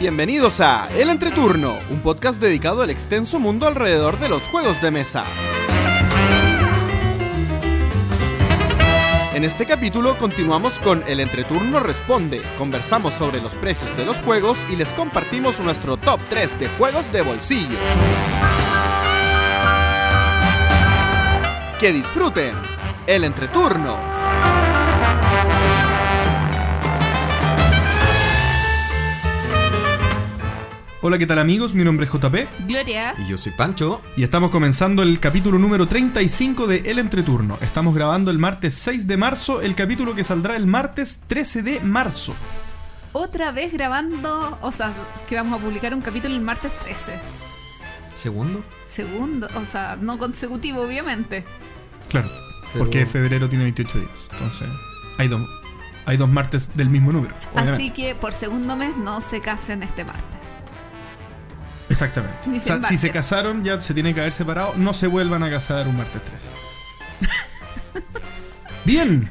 Bienvenidos a El Entreturno, un podcast dedicado al extenso mundo alrededor de los juegos de mesa. En este capítulo continuamos con El Entreturno Responde, conversamos sobre los precios de los juegos y les compartimos nuestro top 3 de juegos de bolsillo. Que disfruten El Entreturno. Hola, ¿qué tal amigos? Mi nombre es JP Gloria. Y yo soy Pancho. y estamos comenzando el capítulo número 35 de El Entreturno. Estamos grabando el martes 6 de marzo, el capítulo que saldrá el martes 13 de marzo. Otra vez grabando, o sea, que vamos a publicar un capítulo el martes 13. Segundo. Segundo, o sea, no consecutivo, obviamente. Claro, Pero- porque febrero tiene 28 días. Entonces, hay dos, hay dos martes del mismo número. obviamente. Así que por segundo mes no se casen este martes. Exactamente. O sea, si se casaron, ya se tienen que haber separado. No se vuelvan a casar un martes 13. Bien,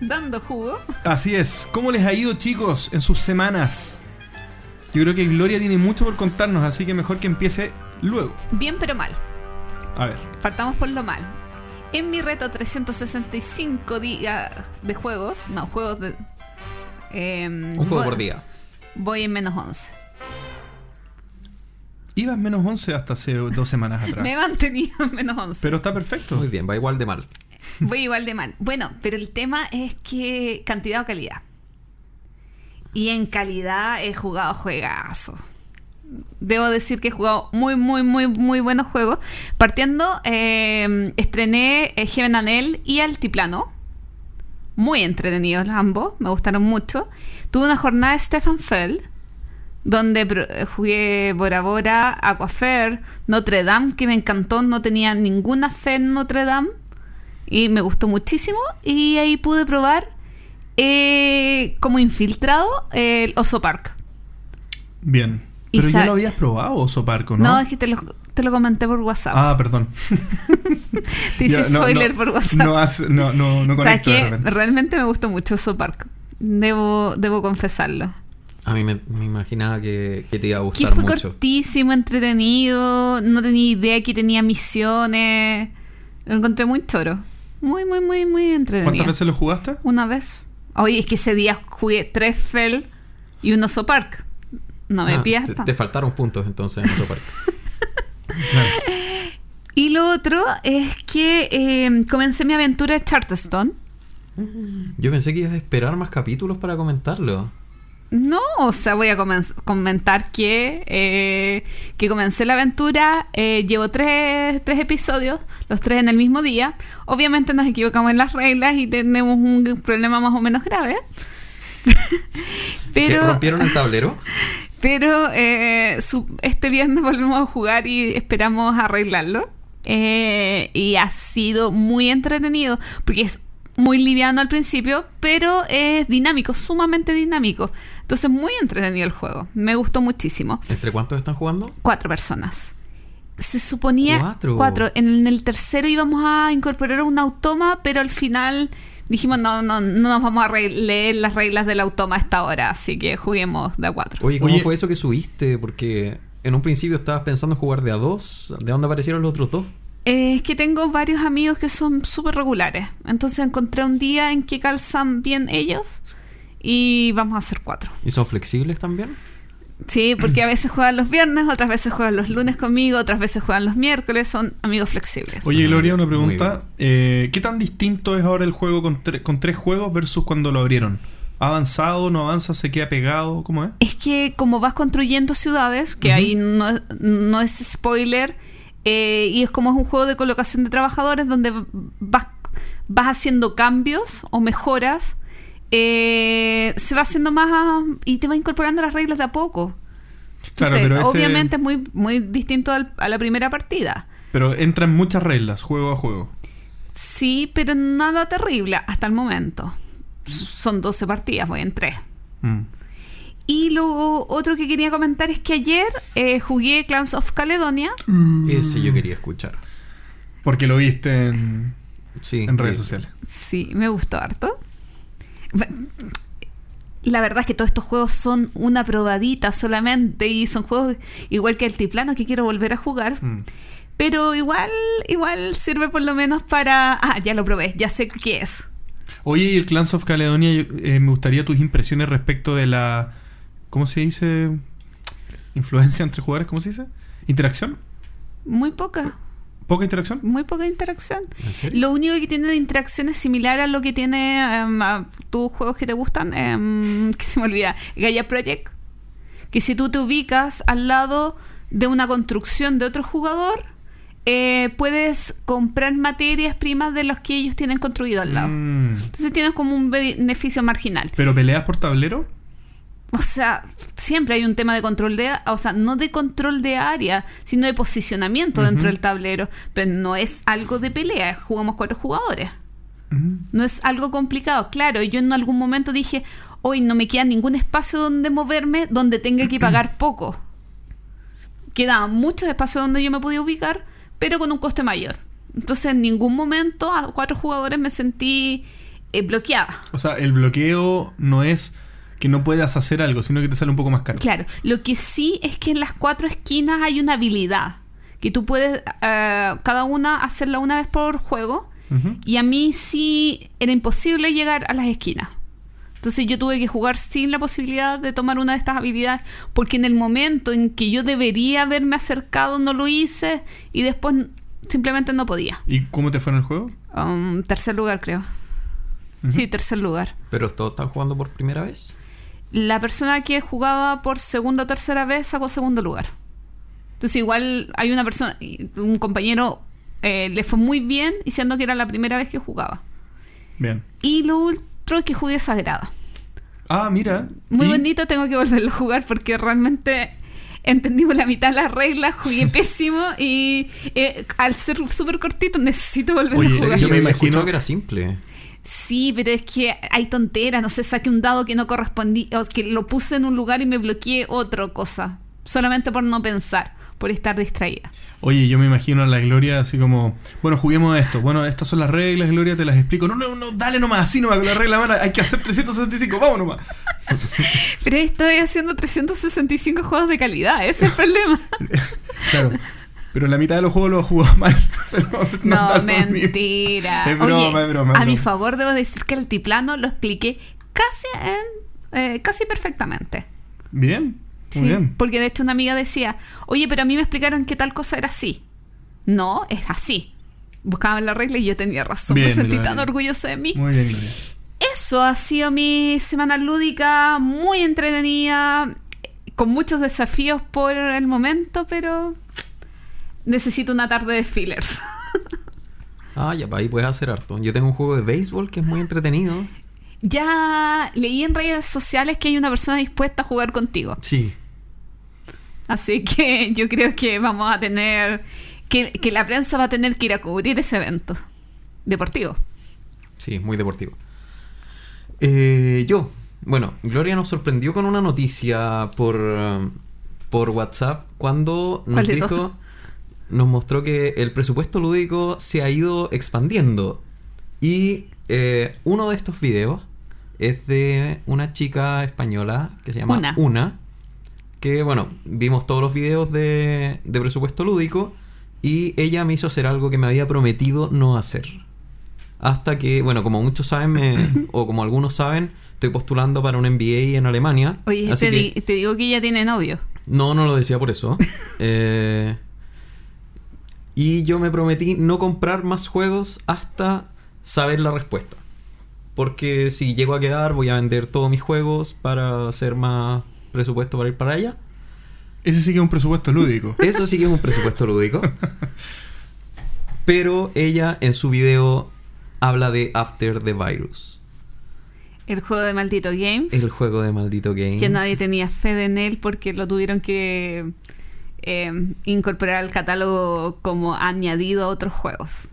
Dando jugo. así es. ¿Cómo les ha ido, chicos, en sus semanas? Yo creo que Gloria tiene mucho por contarnos, así que mejor que empiece luego. Bien pero mal. A ver. Partamos por lo mal. En mi reto 365 días de juegos, no, juegos de... em, Un juego voy- por día. Voy en menos 11. Ibas menos 11 hasta hace dos semanas atrás. Me he mantenido en menos 11. Pero está perfecto. Muy bien, va igual de mal. Voy igual de mal. Bueno, pero el tema es que cantidad o calidad. Y en calidad he jugado juegazo. Debo decir que he jugado muy, muy, muy, muy buenos juegos. Partiendo, eh, estrené eh, Heaven and Hell y Altiplano. Muy entretenidos los ambos, me gustaron mucho. Tuve una jornada de Stefan Feld, donde jugué Bora Bora, Aquafair, Notre Dame, que me encantó, no tenía ninguna fe en Notre Dame y me gustó muchísimo y ahí pude probar eh, como infiltrado el Oso Park. Bien. Y Pero ya lo habías probado, Oso Parco, No, ¿no? es que te lo, te lo comenté por WhatsApp. Ah, perdón. te hice no, spoiler no, por WhatsApp. No, hace- no, no, no o sea conecto que realmente me gustó mucho Oso Park. Debo, debo confesarlo. A mí me, me imaginaba que, que te iba a Que gustar fue mucho. cortísimo, entretenido. No tenía idea que tenía misiones. Lo encontré muy choro. Muy, muy, muy, muy entretenido. ¿Cuántas veces lo jugaste? Una vez. Oye, es que ese día jugué tres Fell y un Oso Park. No me Ah, pidas te, faltaron puntos entonces en otro parque. Y lo otro es que eh, comencé mi aventura de Charterstone. Yo pensé que ibas a esperar más capítulos para comentarlo. No, o sea, voy a comen- comentar que, eh, que comencé la aventura, eh, llevo tres, tres episodios, los tres en el mismo día. Obviamente nos equivocamos en las reglas y tenemos un problema más o menos grave. ¿Que Pero, rompieron el tablero? pero eh, su- este viernes volvemos a jugar y esperamos arreglarlo. Eh, y ha sido muy entretenido porque es muy liviano al principio, pero es dinámico, sumamente dinámico. Entonces, muy entretenido el juego. Me gustó muchísimo. ¿Entre cuántos están jugando? Cuatro personas. Se suponía Cuatro. En el tercero íbamos a incorporar un automa, pero al final dijimos no, no, no nos vamos a leer las reglas del automa a esta hora, así que juguemos de a cuatro. Oye, ¿cómo Oye. fue eso que subiste? Porque en un principio estabas pensando en jugar de a dos. ¿De dónde aparecieron los otros dos? Eh, es que tengo varios amigos que son súper regulares. Entonces encontré un día en que calzan bien ellos y vamos a hacer cuatro. ¿Y son flexibles también? Sí, porque a veces juegan los viernes, otras veces juegan los lunes conmigo, otras veces juegan los miércoles, son amigos flexibles. Oye, Gloria, una pregunta. Eh, ¿Qué tan distinto es ahora el juego con, tre- con tres juegos versus cuando lo abrieron? ¿Ha avanzado, no avanza, se queda pegado? ¿Cómo es? Es que como vas construyendo ciudades, que ahí no, es- no es spoiler, eh, y es como es un juego de colocación de trabajadores donde vas, vas haciendo cambios o mejoras, eh, se va haciendo más y te va incorporando las reglas de a poco. Claro, Entonces, pero ese- obviamente es muy, muy distinto al- a la primera partida. Pero entran muchas reglas, juego a juego. Sí, pero nada terrible hasta el momento. Son 12 partidas, voy en 3. Mm. Y lo otro que quería comentar es que ayer eh, jugué Clans of Caledonia. Ese yo quería escuchar. Porque lo viste en, Sí. en redes sí. sociales. Sí, me gustó harto. La verdad es que todos estos juegos son una probadita solamente y son juegos igual que el Tiplano que quiero volver a jugar. Mm. Pero igual, igual sirve por lo menos para... Ah, ya lo probé, ya sé qué es. Oye, y el Clans of Caledonia, eh, me gustaría tus impresiones respecto de la. ¿Cómo se dice? Influencia entre jugadores, ¿cómo se dice? ¿Interacción? Muy poca, ¿Poca interacción? muy poca interacción. ¿En serio? Lo único que tiene de interacción es similar a lo que tiene em, a tus juegos que te gustan, em, que se me olvida, Gaia Project. Que si tú te ubicas al lado de una construcción de otro jugador, eh, puedes comprar materias primas de los que ellos tienen construido al lado. Mm. Entonces tienes como un beneficio marginal. ¿Pero peleas por tablero? O sea, siempre hay un tema de control de, o sea, no de control de área, sino de posicionamiento dentro del tablero. Pero no es algo de pelea, jugamos cuatro jugadores. No es algo complicado. Claro, yo en algún momento dije, hoy no me queda ningún espacio donde moverme donde tenga que pagar poco. Quedaban muchos espacios donde yo me podía ubicar, pero con un coste mayor. Entonces en ningún momento a cuatro jugadores me sentí eh, bloqueada. O sea, el bloqueo no es que no puedas hacer algo, sino que te sale un poco más caro. Claro, lo que sí es que en las cuatro esquinas hay una habilidad que tú puedes eh, cada una hacerla una vez por juego y a mí sí era imposible llegar a las esquinas. Entonces yo tuve que jugar sin la posibilidad de tomar una de estas habilidades porque en el momento en que yo debería haberme acercado no lo hice y después simplemente no podía. ¿Y cómo te fue en el juego? Um, tercer lugar creo. Sí, tercer lugar. ¿Pero todos están jugando por primera vez? La persona que jugaba por segunda o tercera vez sacó segundo lugar. Entonces igual hay una persona, un compañero eh, le fue muy bien diciendo que era la primera vez que jugaba. Bien. Y lo otro es que jugué Sagrada. Ah, mira. Muy ¿Y? bonito, tengo que volverlo a jugar porque realmente entendimos la mitad de las reglas, jugué pésimo y eh, al ser súper cortito necesito volverlo Oye, a jugar. yo me imagino- que era simple. Sí, pero es que hay tonteras, no sé, saqué un dado que no correspondía, o que lo puse en un lugar y me bloqueé otra cosa, solamente por no pensar, por estar distraída. Oye, yo me imagino a la Gloria así como, bueno, juguemos a esto. Bueno, estas son las reglas, Gloria, te las explico. No, no, no, dale nomás, así nomás con la regla, man, hay que hacer 365, vamos nomás. Pero estoy haciendo 365 juegos de calidad, ese es el problema. Claro. Pero la mitad de los juegos los jugó mal. No, mentira. Es broma, Oye, es broma, es a mi favor debo decir que el tiplano lo expliqué casi en, eh, casi perfectamente. Bien, muy bien. Porque de hecho una amiga decía, oye, pero a mí me explicaron que tal cosa era así. No, es así. Buscaban la regla y yo tenía razón. Bien, me sentí tan orgullosa de mí. Muy bien, Gloria. Eso ha sido mi semana lúdica, muy entretenida, con muchos desafíos por el momento, pero necesito una tarde de fillers. Ah, ya, ahí puedes hacer harto. Yo tengo un juego de béisbol que es muy entretenido. ya leí en redes sociales que hay una persona dispuesta a jugar contigo. Sí. Así que yo creo que vamos a tener, que, que la prensa va a tener que ir a cubrir ese evento deportivo. Sí, muy deportivo. Eh, yo, bueno, Gloria nos sorprendió con una noticia por, um, por WhatsApp cuando nos ¿Cuál de dijo? Nos mostró que el presupuesto lúdico se ha ido expandiendo. Y eh, uno de estos videos es de una chica española que se llama Una. Una. Que bueno, vimos todos los videos de, de presupuesto lúdico y ella me hizo hacer algo que me había prometido no hacer. Hasta que, bueno, como muchos saben, me- o como algunos saben, estoy postulando para un MBA en Alemania. Oye, Así te, que- di- te digo que ella tiene novio. no, no lo decía por eso. Eh, y yo me prometí no comprar más juegos hasta saber la respuesta. Porque si llego a quedar, voy a vender todos mis juegos para hacer más presupuesto para ir para allá. Ese sí que es un presupuesto lúdico. Eso sí que es un presupuesto lúdico. Pero ella en su video habla de After the Virus. El juego de Maldito Games. El juego de maldito Games. que nadie tenía fe en él porque lo tuvieron que eh, incorporar al catálogo como añadido a otros juegos.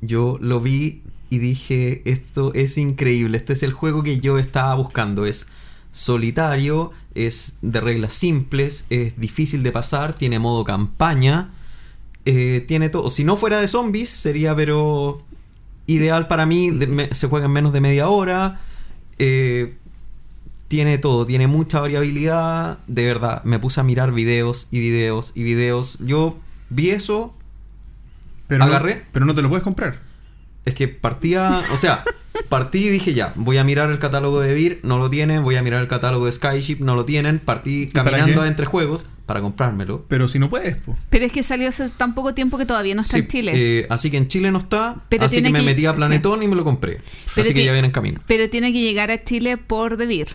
Yo lo vi y dije, esto es increíble, este es el juego que yo estaba buscando, es solitario, es de reglas simples, es difícil de pasar, tiene modo campaña, eh, tiene todo, si no fuera de zombies sería pero ideal para mí, se juega en menos de media hora, eh, tiene todo, tiene mucha variabilidad. De verdad, me puse a mirar videos y videos y videos. Yo vi eso, Pero Agarré. No, pero no te lo puedes comprar. es que partía, o sea, partí y dije ya, voy a mirar el catálogo de Vir, no lo tienen, voy a mirar el catálogo de Skyship, no lo tienen. Partí caminando entre juegos para comprármelo. Pero si no puedes, pues. Pero es que salió hace tan poco tiempo que todavía no está Sí, en Chile. eh, así que en Chile no está, Pero así que me que- metí a sí. Planetón y me lo compré. Pero así que ya viene en camino. Pero tiene que llegar a Chile por Debir.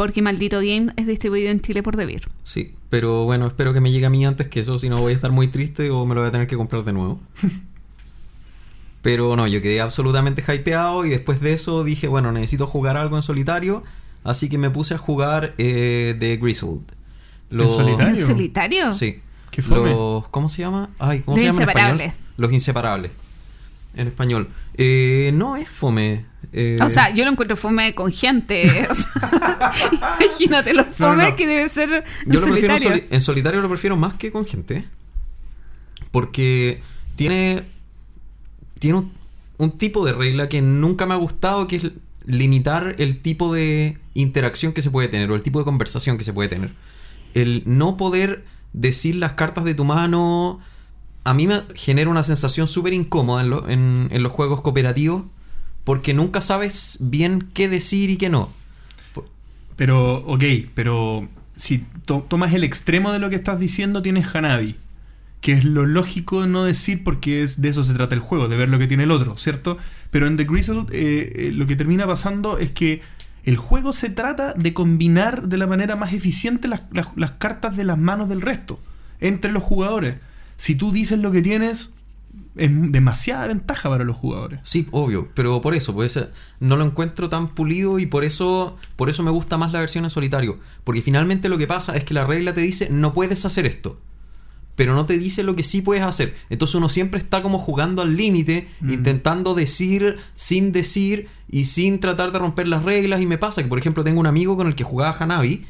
Porque Maldito Game es distribuido en Chile por Debir. Sí, pero bueno, espero que me llegue a mí antes que eso, si no voy a estar muy triste o me lo voy a tener que comprar de nuevo. pero no, yo quedé absolutamente hypeado y después de eso dije, bueno, necesito jugar algo en solitario, así que me puse a jugar eh, The Grizzled. ¿En solitario? ¿En solitario? Sí. Qué fome. Los, ¿Cómo se llama? Ay, ¿cómo Los se llama en Inseparables. español? Los inseparables. En español. Eh, no es fome. Eh, O sea, yo lo encuentro fome con gente. O sea, imagínate lo fome no. que debe ser en Yo lo prefiero en, solitario. soli- en solitario lo prefiero más que con gente. Porque tiene. Tiene un, un tipo de regla que nunca me ha gustado, que es limitar el tipo de interacción que se puede tener o el tipo de conversación que se puede tener. El no poder decir las cartas de tu mano. A mí me genera una sensación súper incómoda en, lo- en- en los juegos cooperativos. Porque nunca sabes bien qué decir y qué no. Pero, ok, pero si to- tomas el extremo de lo que estás diciendo, tienes Hanabi. Que es lo lógico no decir porque es, de eso se trata el juego, de ver lo que tiene el otro, ¿cierto? Pero en The Grizzled eh, eh, lo que termina pasando es que el juego se trata de combinar de la manera más eficiente las cartas de las manos del resto, entre los jugadores. Si tú dices lo que tienes, es demasiada ventaja para los jugadores. Sí, obvio, pero por eso, pues no lo encuentro tan pulido y por eso, por eso me gusta más la versión en solitario. Porque finalmente lo que pasa es que la regla te dice no puedes hacer esto. Pero no te dice lo que sí puedes hacer. Entonces uno siempre está como jugando al límite, Mm. intentando decir sin decir y sin tratar de romper las reglas. Y me pasa que, por ejemplo, tengo un amigo con el que jugaba Hanabi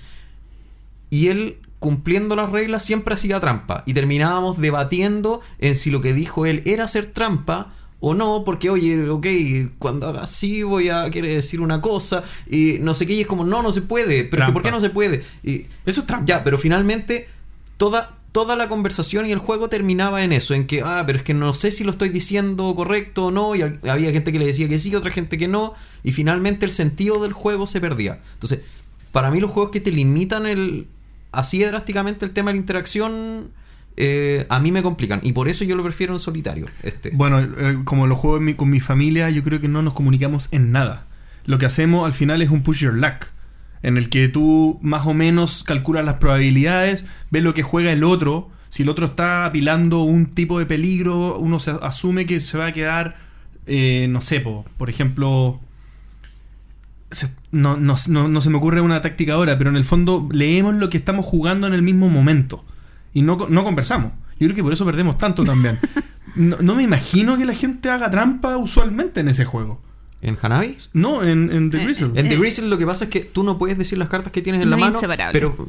y él cumpliendo las reglas siempre hacía trampa y terminábamos debatiendo en si lo que dijo él era hacer trampa o no, porque oye, ok, cuando haga así voy a querer decir una cosa y no sé qué, y es como, no, no se puede, pero que ¿por qué no se puede? Y, Eso es trampa. ya, pero finalmente toda, toda la conversación y el juego terminaba en eso, en que, ah, pero es que no sé si lo estoy diciendo correcto o no, y había gente que le decía que sí, otra gente que no, y finalmente el sentido del juego se perdía. Entonces, para mí los juegos que te limitan el así de drásticamente el tema de la interacción, eh, a mí me complican, y por eso yo lo prefiero en solitario. Este. Bueno, eh, como lo juego con mi familia, yo creo que no nos comunicamos en nada. Lo que hacemos al final es un push your luck, en el que tú más o menos calculas las probabilidades, ves lo que juega el otro. Si el otro está apilando un tipo de peligro, uno se asume que se va a quedar, eh, no sé, po, por ejemplo, se- no, no- no- no se me ocurre una táctica ahora, pero en el fondo leemos lo que estamos jugando en el mismo momento y no, no conversamos. Yo creo que por eso perdemos tanto también. No, no me imagino que la gente haga trampa usualmente en ese juego. ¿En Hanabi? No, en, en The Eh, Grizzle. En The Eh. Lo que pasa es que tú no puedes decir las cartas que tienes en Los la mano. inseparables. Pero.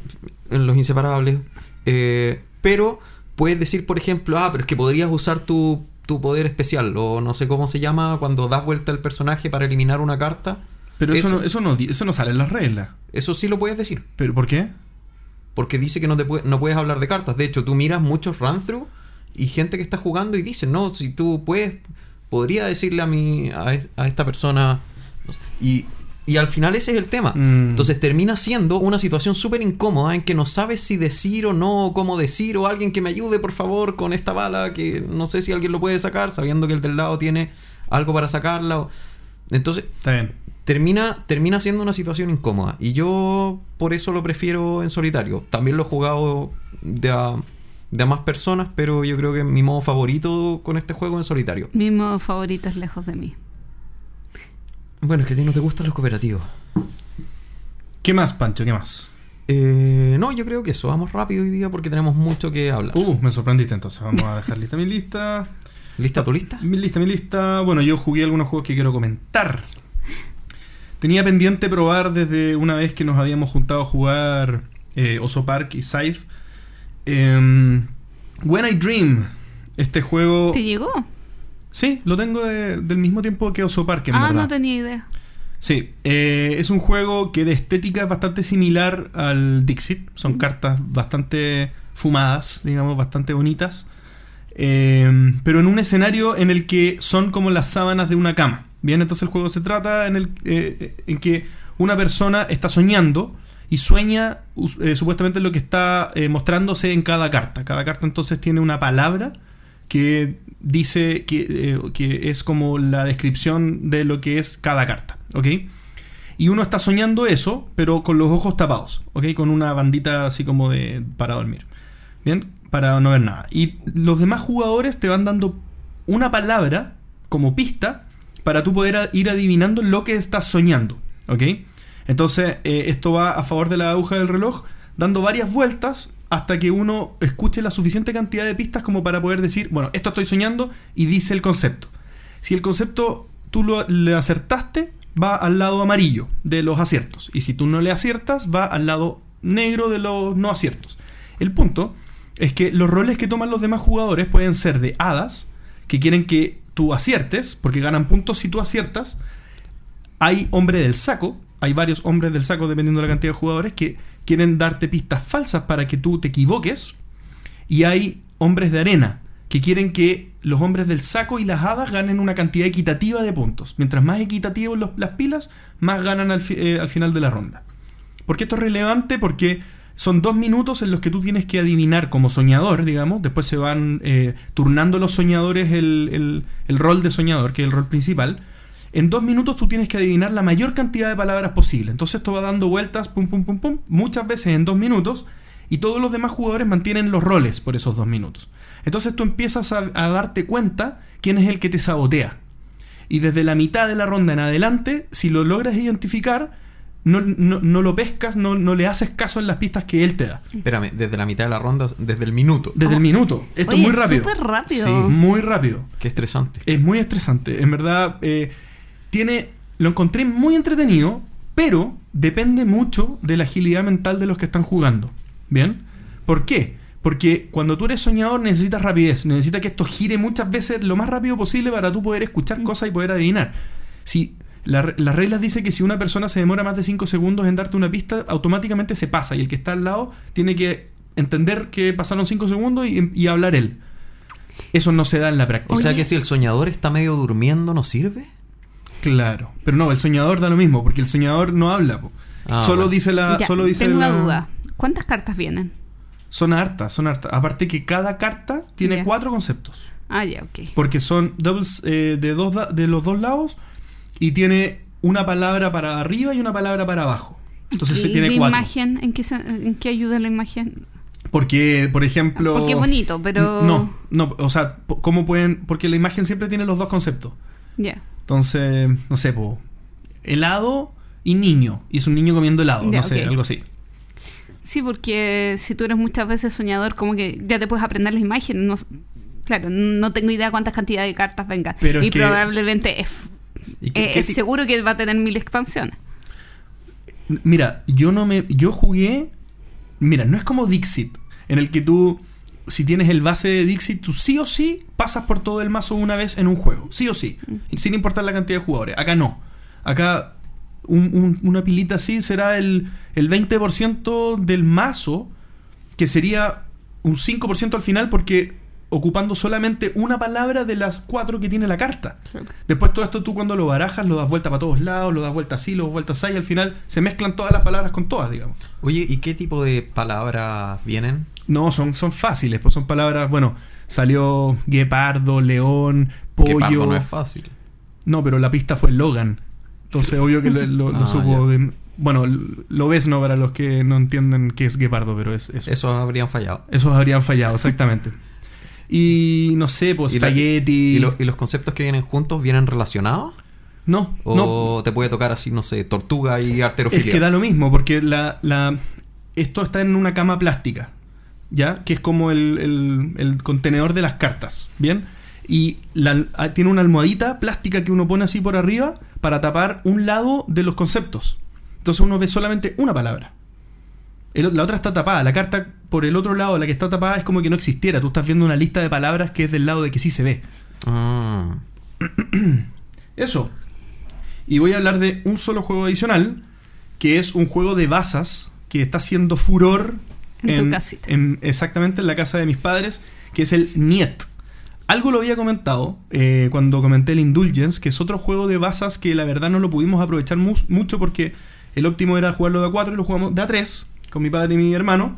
En los inseparables. eh, pero puedes decir, por ejemplo, ah, pero es que podrías usar tu, tu poder especial. O no sé cómo se llama cuando das vuelta al personaje para eliminar una carta. Pero eso, eso- no, eso, no, di- eso no sale en las reglas. Eso sí lo puedes decir. ¿Pero por qué? Porque dice que no, te no puedes hablar de cartas. De hecho, tú miras muchos run-through y gente que está jugando y dice, no, si tú puedes, podría decirle a, mi, a, es- a esta persona. Y, y al final ese es el tema. Mm. Entonces termina siendo una situación súper incómoda en que no sabes si decir o no, o cómo decir, o alguien que me ayude, por favor, con esta bala, que no sé si alguien lo puede sacar, sabiendo que el del lado tiene algo para sacarla. o- Entonces, Está bien. Termina, termina siendo una situación incómoda. Y yo por eso lo prefiero en solitario. También lo he jugado de a, de a más personas, pero yo creo que mi modo favorito con este juego es en solitario. Mi modo favorito es lejos de mí. Bueno, es que a ti no te gustan los cooperativos. ¿Qué más, Pancho? ¿Qué más? Eh, no, yo creo que eso. Vamos rápido hoy día porque tenemos mucho que hablar. Uh, me sorprendiste entonces. Vamos a dejar lista mi lista. ¿Lista tu lista? Mi lista, mi lista. Bueno, yo jugué algunos juegos que quiero comentar. Tenía pendiente probar desde una vez que nos habíamos juntado a jugar eh, Oso Park y Scythe. Em, When I Dream. Este juego. ¿Te llegó? Sí, lo tengo de- del mismo tiempo que Oso Park, en ah, verdad. no tenía idea. Sí, eh, es un juego que de estética es bastante similar al Dixit. Son cartas bastante fumadas, digamos, bastante bonitas. Eh, pero en un escenario en el que son como las sábanas de una cama. Bien, entonces el juego se trata en, el, eh, en que una persona está soñando y sueña eh, supuestamente lo que está eh, mostrándose en cada carta. Cada carta entonces tiene una palabra que dice que, eh, que es como la descripción de lo que es cada carta, ¿ok? Y uno está soñando eso, pero con los ojos tapados, ¿ok? Con una bandita así como de para dormir, ¿bien? Para no ver nada. Y los demás jugadores te van dando una palabra como pista para tú poder ir adivinando lo que estás soñando, ¿ok? Entonces, eh, esto va a favor de la aguja del reloj, dando varias vueltas hasta que uno escuche la suficiente cantidad de pistas como para poder decir, bueno, esto estoy soñando y dice el concepto. Si el concepto tú lo, le acertaste, va al lado amarillo de los aciertos. Y si tú no le aciertas, va al lado negro de los no aciertos. El punto es que los roles que toman los demás jugadores pueden ser de hadas, que quieren que tú aciertes, porque ganan puntos si tú aciertas. Hay hombre del saco, hay varios hombres del saco dependiendo de la cantidad de jugadores que quieren darte pistas falsas para que tú te equivoques. Y hay hombres de arena que quieren que los hombres del saco y las hadas ganen una cantidad equitativa de puntos. Mientras más equitativos las pilas, más ganan al, eh, al final de la ronda. ¿Por qué esto es relevante? Porque son dos minutos en los que tú tienes que adivinar como soñador, digamos. Después se van eh, turnando los soñadores el, el- el rol de soñador, que es el rol principal. En dos minutos tú tienes que adivinar la mayor cantidad de palabras posible. Entonces esto va dando vueltas, pum, pum, pum, pum, muchas veces en dos minutos. Y todos los demás jugadores mantienen los roles por esos dos minutos. Entonces tú empiezas a, a darte cuenta quién es el que te sabotea. Y desde la mitad de la ronda en adelante, si lo logras identificar, no, no- no lo pescas, no, no le haces caso en las pistas que él te da. Espérame, desde la mitad de la ronda, desde el minuto. Desde Oh. el minuto. Esto Oye, es muy rápido. súper rápido. Sí. Muy rápido. Qué estresante. Es muy estresante. En verdad, eh, tiene. Lo encontré muy entretenido, pero depende mucho de la agilidad mental de los que están jugando. ¿Bien? ¿Por qué? Porque cuando tú eres soñador necesitas rapidez, necesitas que esto gire muchas veces lo más rápido posible para tú poder escuchar cosas y poder adivinar. Si la las reglas dicen que si una persona se demora más de 5 segundos en darte una pista, automáticamente se pasa y el que está al lado tiene que entender que pasaron 5 segundos y, y hablar él. Eso no se da en la práctica. O sea que si el soñador está medio durmiendo, ¿no sirve? Claro, pero no, el soñador da lo mismo, porque el soñador no habla. Ah, solo bueno. dice la. Ya, solo dice tengo la- una duda. ¿Cuántas cartas vienen? Son hartas, son hartas. Aparte que cada carta tiene cuatro conceptos. Ah, ya, ok. Porque son doubles eh, de, dos da- de los dos lados y tiene una palabra para arriba y una palabra para abajo. Entonces se ¿Y tiene la cuatro. imagen? ¿En qué, se- ¿En qué ayuda la imagen? Porque, por ejemplo. Porque es bonito, pero... No, no, o sea, ¿cómo pueden.? Porque la imagen siempre tiene los dos conceptos. Ya. Entonces, no sé, po, helado y niño. Y es un niño comiendo helado, no sé, algo así. Sí, porque si tú eres muchas veces soñador, como que ya te puedes aprender las imágenes. No, claro, no tengo idea cuántas cantidades de cartas vengan. Pero y que- probablemente es, ¿Y qué- eh, qué es seguro que va a tener mil expansiones. Mira, yo no me. Yo jugué. Mira, no es como Dixit, en el que tú. Si tienes el base de Dixit, tú sí o sí pasas por todo el mazo una vez en un juego. Sí o sí. y Sin importar la cantidad de jugadores. Acá no. Acá un- un- una pilita así será el, el 20% del mazo, que sería un 5% al final, porque ocupando solamente una palabra de las cuatro que tiene la carta. Después todo esto tú cuando lo barajas lo das vuelta para todos lados, lo das vuelta así, lo das vuelta así, y al final se mezclan todas las palabras con todas, digamos. Oye, ¿y qué tipo de palabras vienen? No, son, son fáciles, pues son palabras, bueno, salió guepardo, león, pollo. Guepardo no es fácil. No, pero la pista fue Logan. Entonces, obvio que lo, lo- lo Ah, supo de... Bueno, lo ves, ¿no? Para los que no entienden qué es guepardo, pero es eso. Esos habrían fallado. Esos habrían fallado, exactamente. Y no sé, pues ¿Y la-. ¿Y, lo- y los conceptos que vienen juntos vienen relacionados? No, ¿O no, te puede tocar así, no sé, tortuga y Es arterofilia? que da lo mismo, porque la, la- esto está en una cama plástica, ¿ya? Que es como el, el- el contenedor de las cartas, ¿bien? Y la- ah, tiene una almohadita plástica que uno pone así por arriba para tapar un lado de los conceptos. Entonces uno ve solamente una palabra. El- la otra está tapada. La carta por el otro lado, la que está tapada, es como que no existiera. Tú estás viendo una lista de palabras que es del lado de que sí se ve. Ah. Eso. Y voy a hablar de un solo juego adicional, que es un juego de basas que está haciendo furor En tu casita. en- exactamente en la casa de mis padres, que es el Niet. Algo lo había comentado eh, cuando comenté el Indulgence, que es otro juego de basas que la verdad no lo pudimos aprovechar mu- mucho porque el óptimo era jugarlo de A4 y lo jugamos de A3 con mi padre y mi hermano.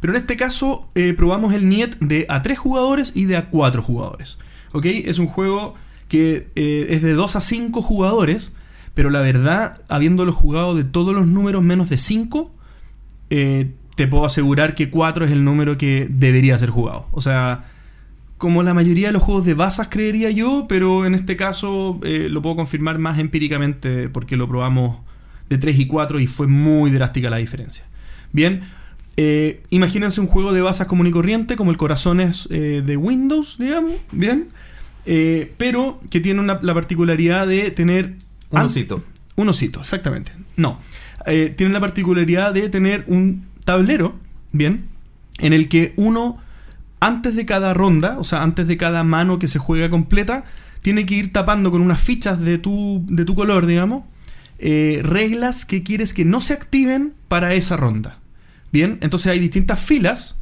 Pero en este caso eh, probamos el Niet de A3 jugadores y de A4 jugadores. ¿Ok? Es un juego que eh, es de 2 a 5 jugadores, pero la verdad, habiéndolo jugado de todos los números menos de 5, eh, te puedo asegurar que 4 es el número que debería ser jugado. O sea, como la mayoría de los juegos de basas creería yo, pero en este caso lo puedo confirmar más empíricamente porque lo probamos de 3 y 4 y fue muy drástica la diferencia. Bien, eh, imagínense un juego de basas común y corriente como el Corazones eh, de Windows, digamos, bien, eh, pero que tiene una- la particularidad de tener... Un osito. un osito, exactamente. No. Eh, tiene la particularidad de tener un tablero, bien, en el que uno, antes de cada ronda, o sea, antes de cada mano que se juega completa, tiene que ir tapando con unas fichas de tu, de tu color, digamos, eh, reglas que quieres que no se activen para esa ronda. Bien, entonces hay distintas filas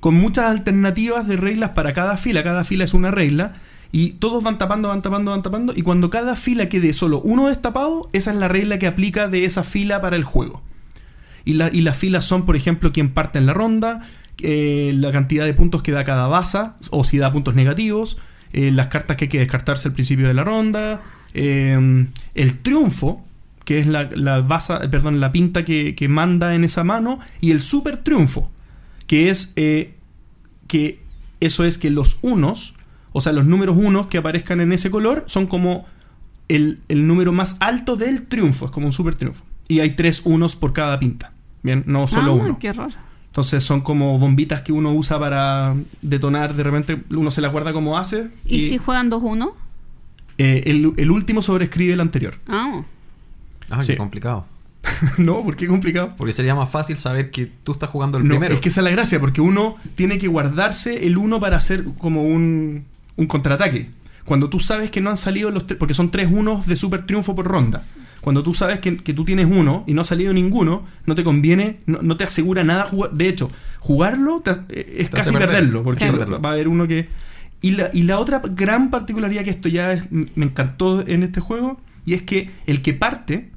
con muchas alternativas de reglas para cada fila. Cada fila es una regla. Y todos van tapando, van tapando, van tapando. Y cuando cada fila quede solo uno destapado, esa es la regla que aplica de esa fila para el juego. Y, y las filas son, por ejemplo, quién parte en la ronda, eh, la cantidad de puntos que da cada baza, o si da puntos negativos, eh, las cartas que hay que descartarse al principio de la ronda, eh, el triunfo, que es la, la perdón, la pinta que, que manda en esa mano, y el super triunfo, que es eh, que eso es que los unos, o sea, los números unos que aparezcan en ese color, son como el, el número más alto del triunfo, es como un super triunfo. Y hay tres unos por cada pinta. Bien, no solo Ah, uno. qué. Entonces son como bombitas que uno usa para detonar, de repente uno se las guarda como hace. ¿Y, si juegan 2-1? eh, el, el último sobrescribe el anterior. Ah, Ah, Sí. qué complicado. no, ¿por qué complicado? Porque sería más fácil saber que tú estás jugando el No, primero. es que esa es la gracia, porque uno tiene que guardarse el uno para hacer como un, un contraataque. Cuando tú sabes que no han salido los tres, porque son tres unos de super triunfo por ronda. Cuando tú sabes que, que tú tienes uno y no ha salido ninguno, no te conviene, no, no te asegura nada jugar. De hecho, jugarlo te- eh, es Te casi perder. perderlo, porque Claro. va a haber uno que. Y la, y la otra gran particularidad que esto ya es- me encantó en este juego, y es que el que parte,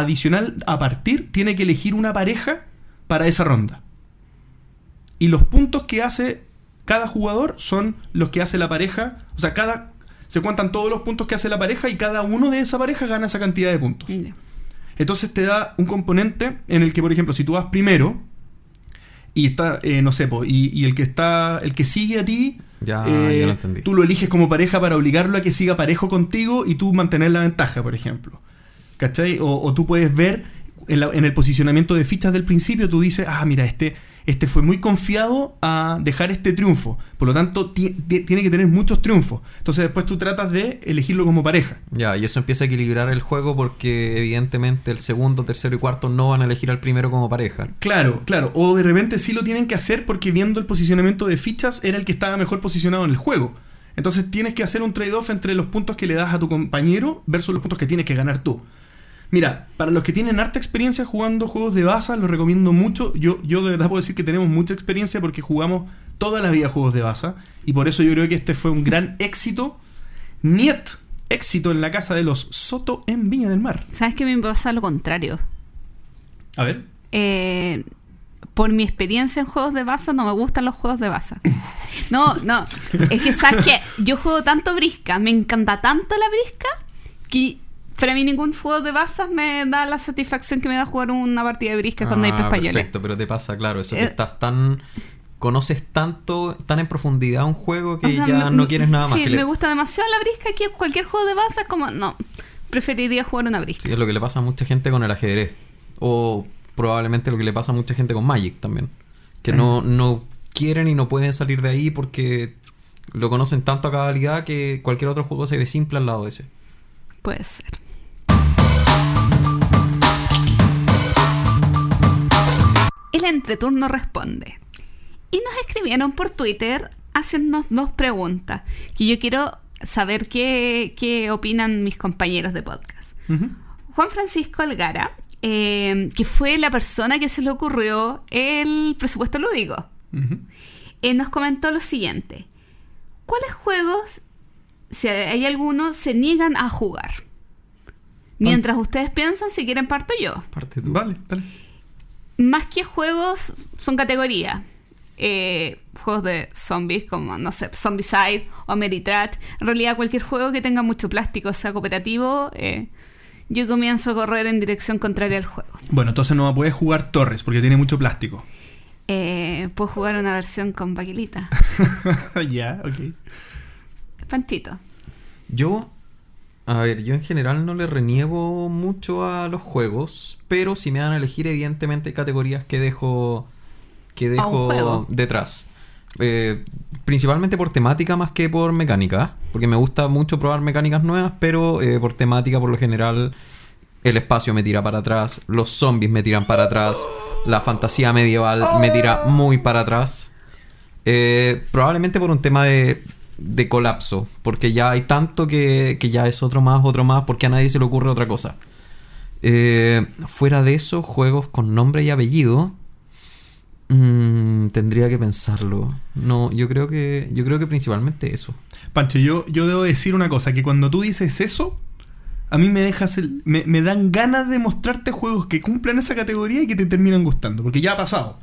adicional a partir, tiene que elegir una pareja para esa ronda. Y los puntos que hace cada jugador son los que hace la pareja. O sea, cada. Se cuentan todos los puntos que hace la pareja y cada uno de esa pareja gana esa cantidad de puntos. Entonces te da un componente en el que, por ejemplo, si tú vas primero y está, eh, no sé, po, y, y el que está, el que sigue a ti, Ya, eh, ya lo entendí. tú lo eliges como pareja para obligarlo a que siga parejo contigo y tú mantener la ventaja, por ejemplo. ¿Cachai? O, o tú puedes ver en, la- en el posicionamiento de fichas del principio, tú dices, ah, mira, este, este fue muy confiado a dejar este triunfo. Por lo tanto, ti- ti- tiene que tener muchos triunfos. Entonces después tú tratas de elegirlo como pareja. Ya, y eso empieza a equilibrar el juego porque evidentemente el segundo, tercero y cuarto no van a elegir al primero como pareja. Claro, claro. O de repente sí lo tienen que hacer porque viendo el posicionamiento de fichas era el que estaba mejor posicionado en el juego. Entonces tienes que hacer un trade-off entre los puntos que le das a tu compañero versus los puntos que tienes que ganar tú. Mira, para los que tienen harta experiencia jugando juegos de baza, los recomiendo mucho. Yo, yo de verdad puedo decir que tenemos mucha experiencia porque jugamos toda la vida juegos de baza. Y por eso yo creo que este fue un gran éxito. Niet, éxito en la casa de los Soto en Viña del Mar. ¿Sabes que me pasa lo contrario? A ver. Eh, por mi experiencia en juegos de baza, no me gustan los juegos de baza. No, no. Es que, ¿sabes qué? Yo juego tanto brisca, me encanta tanto la brisca, que para mí ningún juego de bazas me da la satisfacción que me da jugar una partida de brisca con naipes Ah, españoles. Perfecto, pero te pasa, claro, eso que Eh, estás tan... Conoces tanto, tan en profundidad un juego que O sea, ya me- no quieres nada más Sí, que le- me gusta demasiado la brisca que cualquier juego de baza es como, no, preferiría jugar una brisca. Sí, es lo que le pasa a mucha gente con el ajedrez. O probablemente lo que le pasa a mucha gente con Magic también. Que no, no quieren y no pueden salir de ahí porque lo conocen tanto a cabalidad que cualquier otro juego se ve simple al lado de ese. Puede ser. El entreturno responde. Y nos escribieron por Twitter haciéndonos dos preguntas que yo quiero saber qué, qué opinan mis compañeros de podcast. Juan Francisco Algara, eh, que fue la persona que se le ocurrió el presupuesto lúdico, eh, nos comentó lo siguiente. ¿Cuáles juegos, si hay alguno, se niegan a jugar? Mientras ustedes piensan, si quieren parto yo. Parte tú. Vale, dale. Más que juegos, son categorías. Eh, juegos de zombies como, no sé, Zombicide o Ameritrash. En realidad, cualquier juego que tenga mucho plástico, sea cooperativo, eh, yo comienzo a correr en dirección contraria al juego. Bueno, entonces no puedes jugar Torres porque tiene mucho plástico. Eh, puedo jugar una versión con baquelita. ya, ok. Panchito. Yo, a ver, yo en general no le reniego mucho a los juegos, pero si me dan a elegir, evidentemente hay categorías que dejo, que dejo detrás. Eh, principalmente por temática más que por mecánica, porque me gusta mucho probar mecánicas nuevas, pero eh, por temática por lo general el espacio me tira para atrás, los zombies me tiran para atrás, la fantasía medieval me tira muy para atrás. Eh, probablemente por un tema de, de colapso, porque ya hay tanto que, que ya es otro más, otro más, porque a nadie se le ocurre otra cosa. Eh, fuera de eso, juegos con nombre y apellido. mm, tendría que pensarlo. No, yo creo que. Yo creo que principalmente eso. Pancho, yo, yo debo decir una cosa, que cuando tú dices eso, a mí me dejas el- me, me dan ganas de mostrarte juegos que cumplan esa categoría y que te terminan gustando, porque ya ha pasado.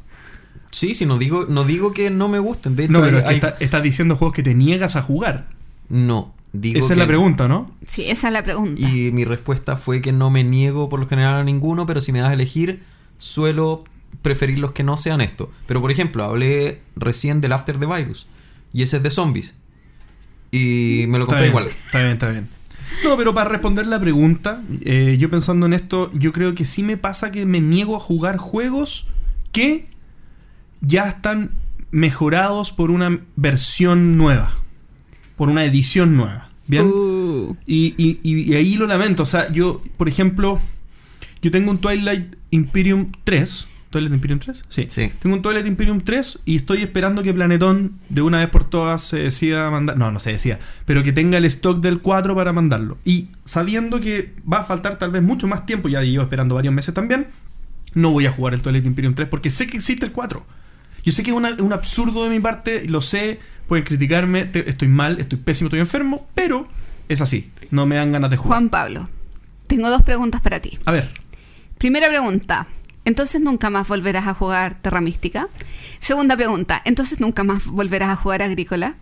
Sí, sí, no digo, no digo que no me gusten. De hecho, No, pero hay- es que hay- está- estás diciendo juegos que te niegas a jugar. no, digo Esa que es la pregunta, ¿no? Sí, esa es la pregunta. Y mi respuesta fue que no me niego por lo general a ninguno, pero si me das a elegir, suelo preferir los que no sean esto. Pero por ejemplo, hablé recién del After the Virus. Y ese es de zombies. Y me lo Está compré bien, igual. Está bien, está bien. No, pero para responder la pregunta, eh, yo pensando en esto, yo creo que sí me pasa que me niego a jugar juegos que ya están mejorados por una versión nueva, por una edición nueva. ¿Bien? Uh, Y, y- y- ahí lo lamento. O sea, yo, por ejemplo, yo tengo un Twilight Imperium 3. ¿Twilight Imperium 3? Sí. Sí. Tengo un Twilight Imperium 3 y estoy esperando que Planetón de una vez por todas se decida mandar. No, no se decía. Pero que tenga el stock del 4 para mandarlo. Y sabiendo que va a faltar tal vez mucho más tiempo, ya llevo esperando varios meses también, no voy a jugar el Twilight Imperium 3 porque sé que existe el 4. Yo sé que es una- un absurdo de mi parte, lo sé, pueden criticarme, te- estoy mal, estoy pésimo, estoy enfermo, pero es así. No me dan ganas de jugar. Juan Pablo, tengo dos preguntas para ti. A ver, Primera pregunta, ¿entonces nunca más volverás a jugar Terra Mística? Segunda pregunta, ¿entonces nunca más volverás a jugar Agrícola?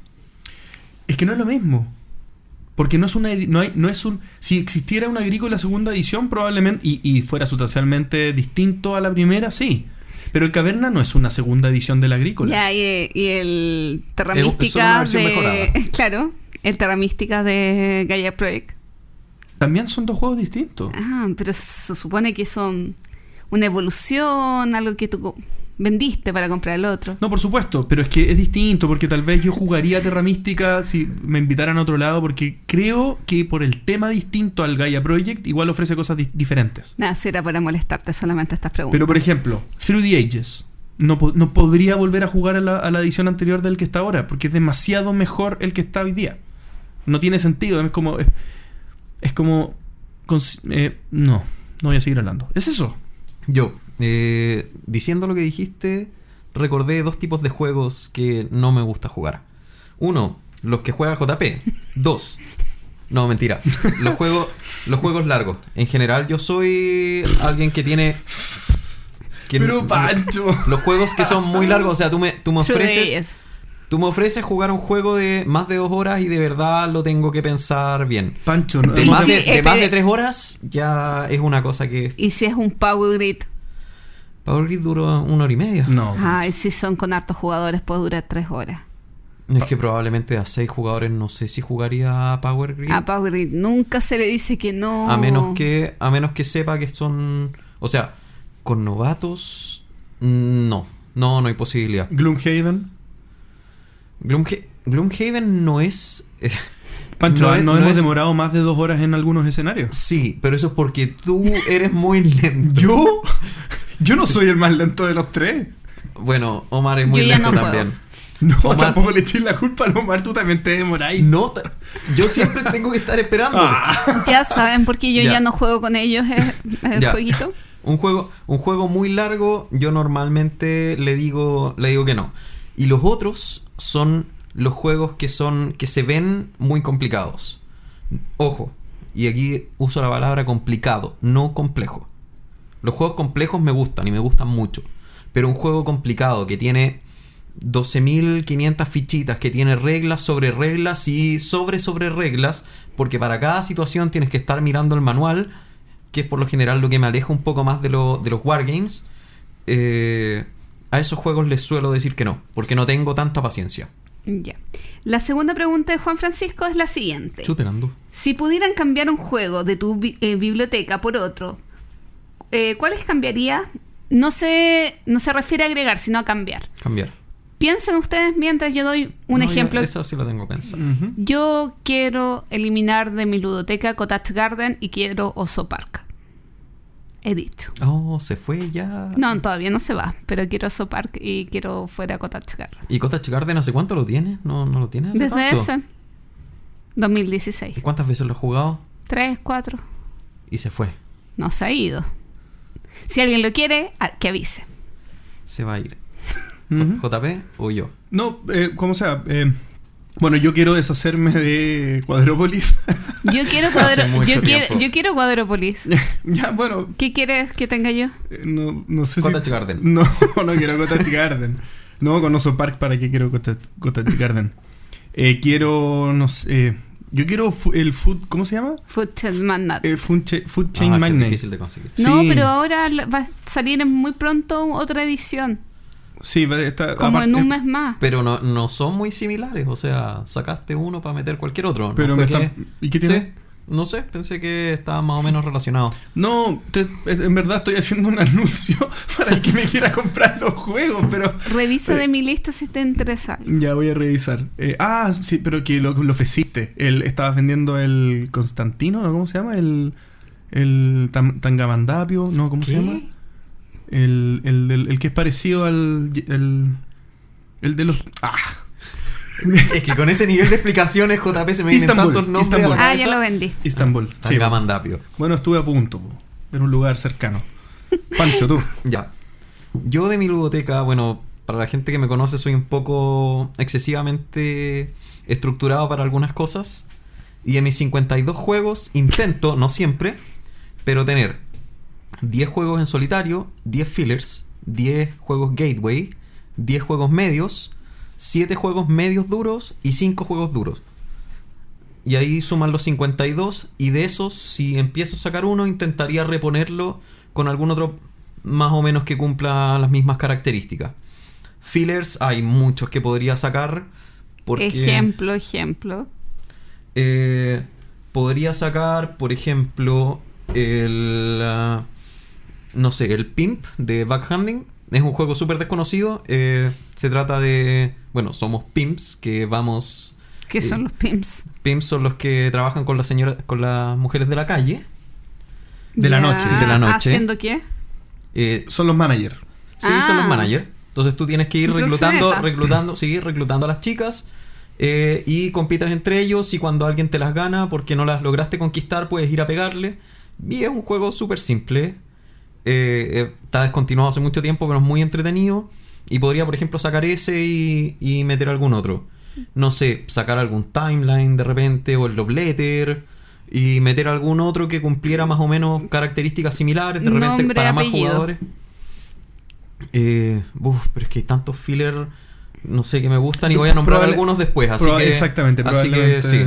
es que no es lo mismo. Porque no es una no hay, no es un. Si existiera una agrícola segunda edición, probablemente. Y, y fuera sustancialmente distinto a la primera, sí. Pero el caverna no es una segunda edición de la agrícola. Ya, y, y el Terra Es- es versión de... Claro, el Terra Mística de Gaia Project. También son dos juegos distintos. Ah, pero se supone que son una evolución, algo que tú vendiste para comprar el otro. No, por supuesto, pero es que es distinto, porque tal vez yo jugaría Terra Mística si me invitaran a otro lado, porque creo que por el tema distinto al Gaia Project, igual ofrece cosas di- diferentes. Nada, será para molestarte solamente estas preguntas. Pero por ejemplo, Through the Ages. No, po- no podría volver a jugar a la, a la edición anterior del que está ahora, porque es demasiado mejor el que está hoy día. No tiene sentido, es como. Es, es como. eh, no, no voy a seguir hablando. Es eso. Yo, eh, diciendo lo que dijiste, recordé dos tipos de juegos que no me gusta jugar. Uno, los que juega JP. Dos, no, mentira. Los juegos, los juegos largos. En general, yo soy alguien que tiene. que- Pancho. Los juegos que son muy largos, o sea, tú me, tú me ofreces. Tú me ofreces jugar un juego de más de dos horas y de verdad lo tengo que pensar bien. Pancho, no, De, Y más, de, de más pero- de tres horas ya es una cosa que. Y si es un Power Grid. Power Grid duró una hora y media. no. Ay, si son con hartos jugadores, puede durar tres horas. Es que probablemente a seis jugadores no sé si jugaría a Power Grid. A Power Grid nunca se le dice que no. A menos que, a menos que sepa que son. O sea, con novatos. No. No, no hay posibilidad. Gloomhaven. Gloomha- Gloomhaven no es. eh, Pancho, No no, es- no hemos es- demorado más de dos horas en algunos escenarios. sí, pero eso es porque tú eres muy lento. ¿Yo? Yo no soy el más lento de los tres. Bueno, Omar es muy lento no también. No, Omar- tampoco le eches la culpa a Omar, tú también te demoráis. No, yo siempre tengo que estar esperando. Ah. Ya saben por qué yo Ya. ya, no juego con ellos eh, el Ya. jueguito. Un juego, un juego muy largo, yo normalmente le digo, le digo que no. Y los otros son los juegos que son, que se ven muy complicados. Ojo, y aquí uso la palabra complicado, no complejo. Los juegos complejos me gustan y me gustan mucho. Pero un juego complicado que tiene 12.500 fichitas, que tiene reglas sobre reglas y sobre sobre reglas, porque para cada situación tienes que estar mirando el manual, que es por lo general lo que me aleja un poco más de, de los wargames. eh, a esos juegos les suelo decir que no, porque no tengo tanta paciencia. Ya. La segunda pregunta de Juan Francisco es la siguiente. Chutenando. Si pudieran cambiar un juego de tu bi- eh, biblioteca por otro, eh, ¿cuáles cambiaría? No se, no se refiere a agregar, sino a cambiar. Cambiar. Piensen ustedes mientras yo doy un No, ejemplo. eso sí lo tengo pensado. Yo quiero eliminar de mi ludoteca Cottage Garden y quiero Oso Park. He dicho. Oh, se fue ya. No, todavía no se va, pero quiero Oso Park y quiero fuera Cottage Garden. ¿Y Cottage Garden hace cuánto lo tiene? ¿No, no lo tiene hace Desde tanto? ese 2016. ¿Y cuántas veces lo has jugado? Tres, cuatro. Y se fue. No se ha ido. Si alguien lo quiere, a- que avise. Se va a ir. ¿JP o yo? No, eh, como sea. eh, bueno, yo quiero deshacerme de Cuadrópolis. Yo quiero, cuadro, yo quiero, yo quiero Cuadrópolis. ya, bueno, ¿Qué quieres que tenga yo? eh, no, no sé Cottage si. Garden. No, no quiero Cottage Garden. No, con Oso Park, ¿para qué quiero Cottage, Cottage Garden? Eh, quiero, no sé. eh, yo quiero el food. ¿Cómo se llama? Food Chain Magnate. Eh, food, Cha- food Chain Ah, es difícil de conseguir. No, sí. pero ahora va a salir en muy pronto otra edición. Sí, estar- Como aparte- en un mes más. Pero no, no son muy similares. O sea, sacaste uno para meter cualquier otro. ¿no? Pero Fue me que- están- ¿Y qué tiene? Sí, no sé, pensé que estaba más o menos relacionado. No, te- en verdad estoy haciendo un anuncio para el que me quiera comprar los juegos, pero Revisa Eh. de mi lista si te interesa. ya voy a revisar. Eh, ah, sí, pero que lo, lo ofreciste. El, estabas vendiendo el Constantino, ¿no? ¿Cómo se llama? El, el Tam- Tangamandapio, ¿no? ¿Cómo se llama? El, el, del- el que es parecido al... El, el de los... Ah, Es que con ese nivel de explicaciones, JP se me vienen tantos nombres Istanbul. a la Ah, ya lo vendí. Istanbul. Sí, Tangamandapio. bueno, estuve a punto. po. En un lugar cercano. Pancho, tú. Ya. Yo de mi ludoteca, bueno, para la gente que me conoce, soy un poco excesivamente estructurado para algunas cosas. Y en mis 52 juegos intento, no siempre, pero tener 10 juegos en solitario, 10 fillers, 10 juegos gateway, 10 juegos medios, 7 juegos medios duros y 5 juegos duros. Y ahí suman los 52 y de esos, si empiezo a sacar uno, intentaría reponerlo con algún otro más o menos que cumpla las mismas características. Fillers hay muchos que podría sacar. Porque, Ejemplo, ejemplo. eh, podría sacar, por ejemplo, el. ah, no sé, el Pimp de Backhanding. Es un juego súper desconocido. eh, se trata de. Bueno, somos pimps que vamos. ¿Qué Sí. son los pimps? Pimps son los que trabajan con las señoras, con las mujeres de la calle. De la noche. De la noche. ¿Haciendo qué? Eh, Son los managers. Sí, son los Ah. managers. Entonces tú tienes que ir reclutando, reclutando, sí, reclutando a las chicas eh, y compitas entre ellos y cuando alguien te las gana porque no las lograste conquistar puedes ir a pegarle. Y es un juego súper simple. Eh, eh, está descontinuado hace mucho tiempo pero es muy entretenido. Y podría, por ejemplo, sacar ese y, y meter algún otro. No sé, sacar algún timeline de repente o el love letter. Y meter algún otro que cumpliera más o menos características similares de repente Nombre, para más jugadores. Eh, uf, pero es que hay tantos filler, no sé, que me gustan y voy a nombrar Probable- algunos después. Así que, exactamente, así que sí.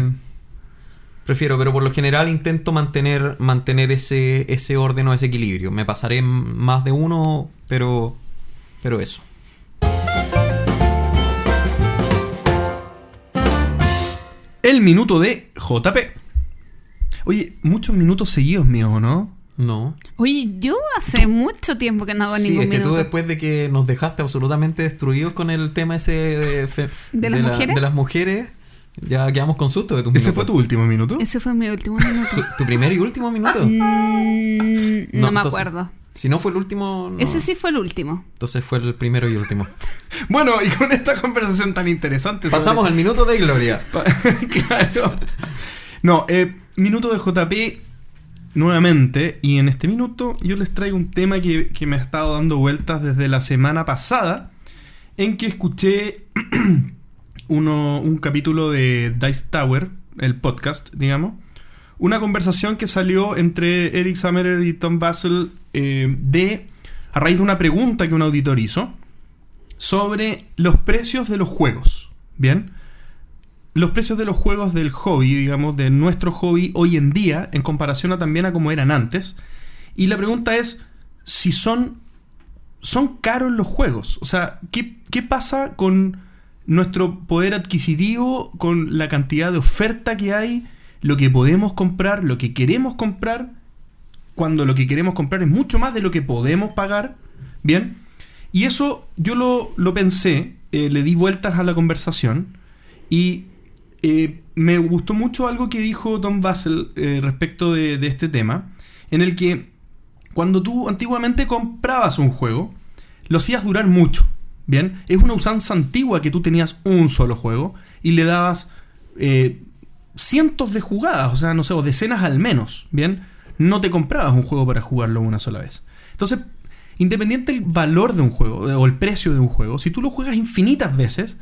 Prefiero, pero por lo general intento mantener, mantener ese, ese orden o ese equilibrio. Me pasaré más de uno, pero, pero eso. El minuto de JP. Oye, muchos minutos seguidos míos, ¿no? No. Oye, yo hace mucho tiempo que no hago sí, ningún es que minuto. tú después de que nos dejaste absolutamente destruidos con el tema ese de, fe- ¿De las la- mujeres? de las mujeres, ya quedamos con susto de tus ¿Ese minutos. fue tu último minuto? Ese fue mi último minuto. Tu- primer y último minuto. Mm, no, No, me entonces- acuerdo. Si no fue el último. no. Ese sí fue el último. Entonces fue el primero y último. Bueno, y con esta conversación tan interesante. sobre- Pasamos al minuto de gloria. claro. No, eh, minuto de JP nuevamente. Y en este minuto yo les traigo un tema que, que me ha estado dando vueltas desde la semana pasada. En que escuché uno, un capítulo de Dice Tower, el podcast, digamos. Una conversación que salió entre Eric Summerer y Tom Basel eh, de, a raíz de una pregunta que un auditor hizo sobre los precios de los juegos. Bien los precios de los juegos del hobby, digamos, de nuestro hobby hoy en día, en comparación a también a como eran antes. Y la pregunta es si son, son caros los juegos. O sea, ¿qué, qué pasa con nuestro poder adquisitivo, con la cantidad de oferta que hay, lo que podemos comprar, lo que queremos comprar, cuando lo que queremos comprar es mucho más de lo que podemos pagar? Bien. Y eso yo lo, lo pensé, eh, le di vueltas a la conversación y eh, me gustó mucho algo que dijo Tom Basel eh, respecto de, de este tema, en el que cuando tú antiguamente comprabas un juego, lo hacías durar mucho. Bien, es una usanza antigua que tú tenías un solo juego y le dabas eh, cientos de jugadas, o sea, no sé, o decenas al menos. Bien, no te comprabas un juego para jugarlo una sola vez. Entonces, independiente del valor de un juego o el precio de un juego, si tú lo juegas infinitas veces,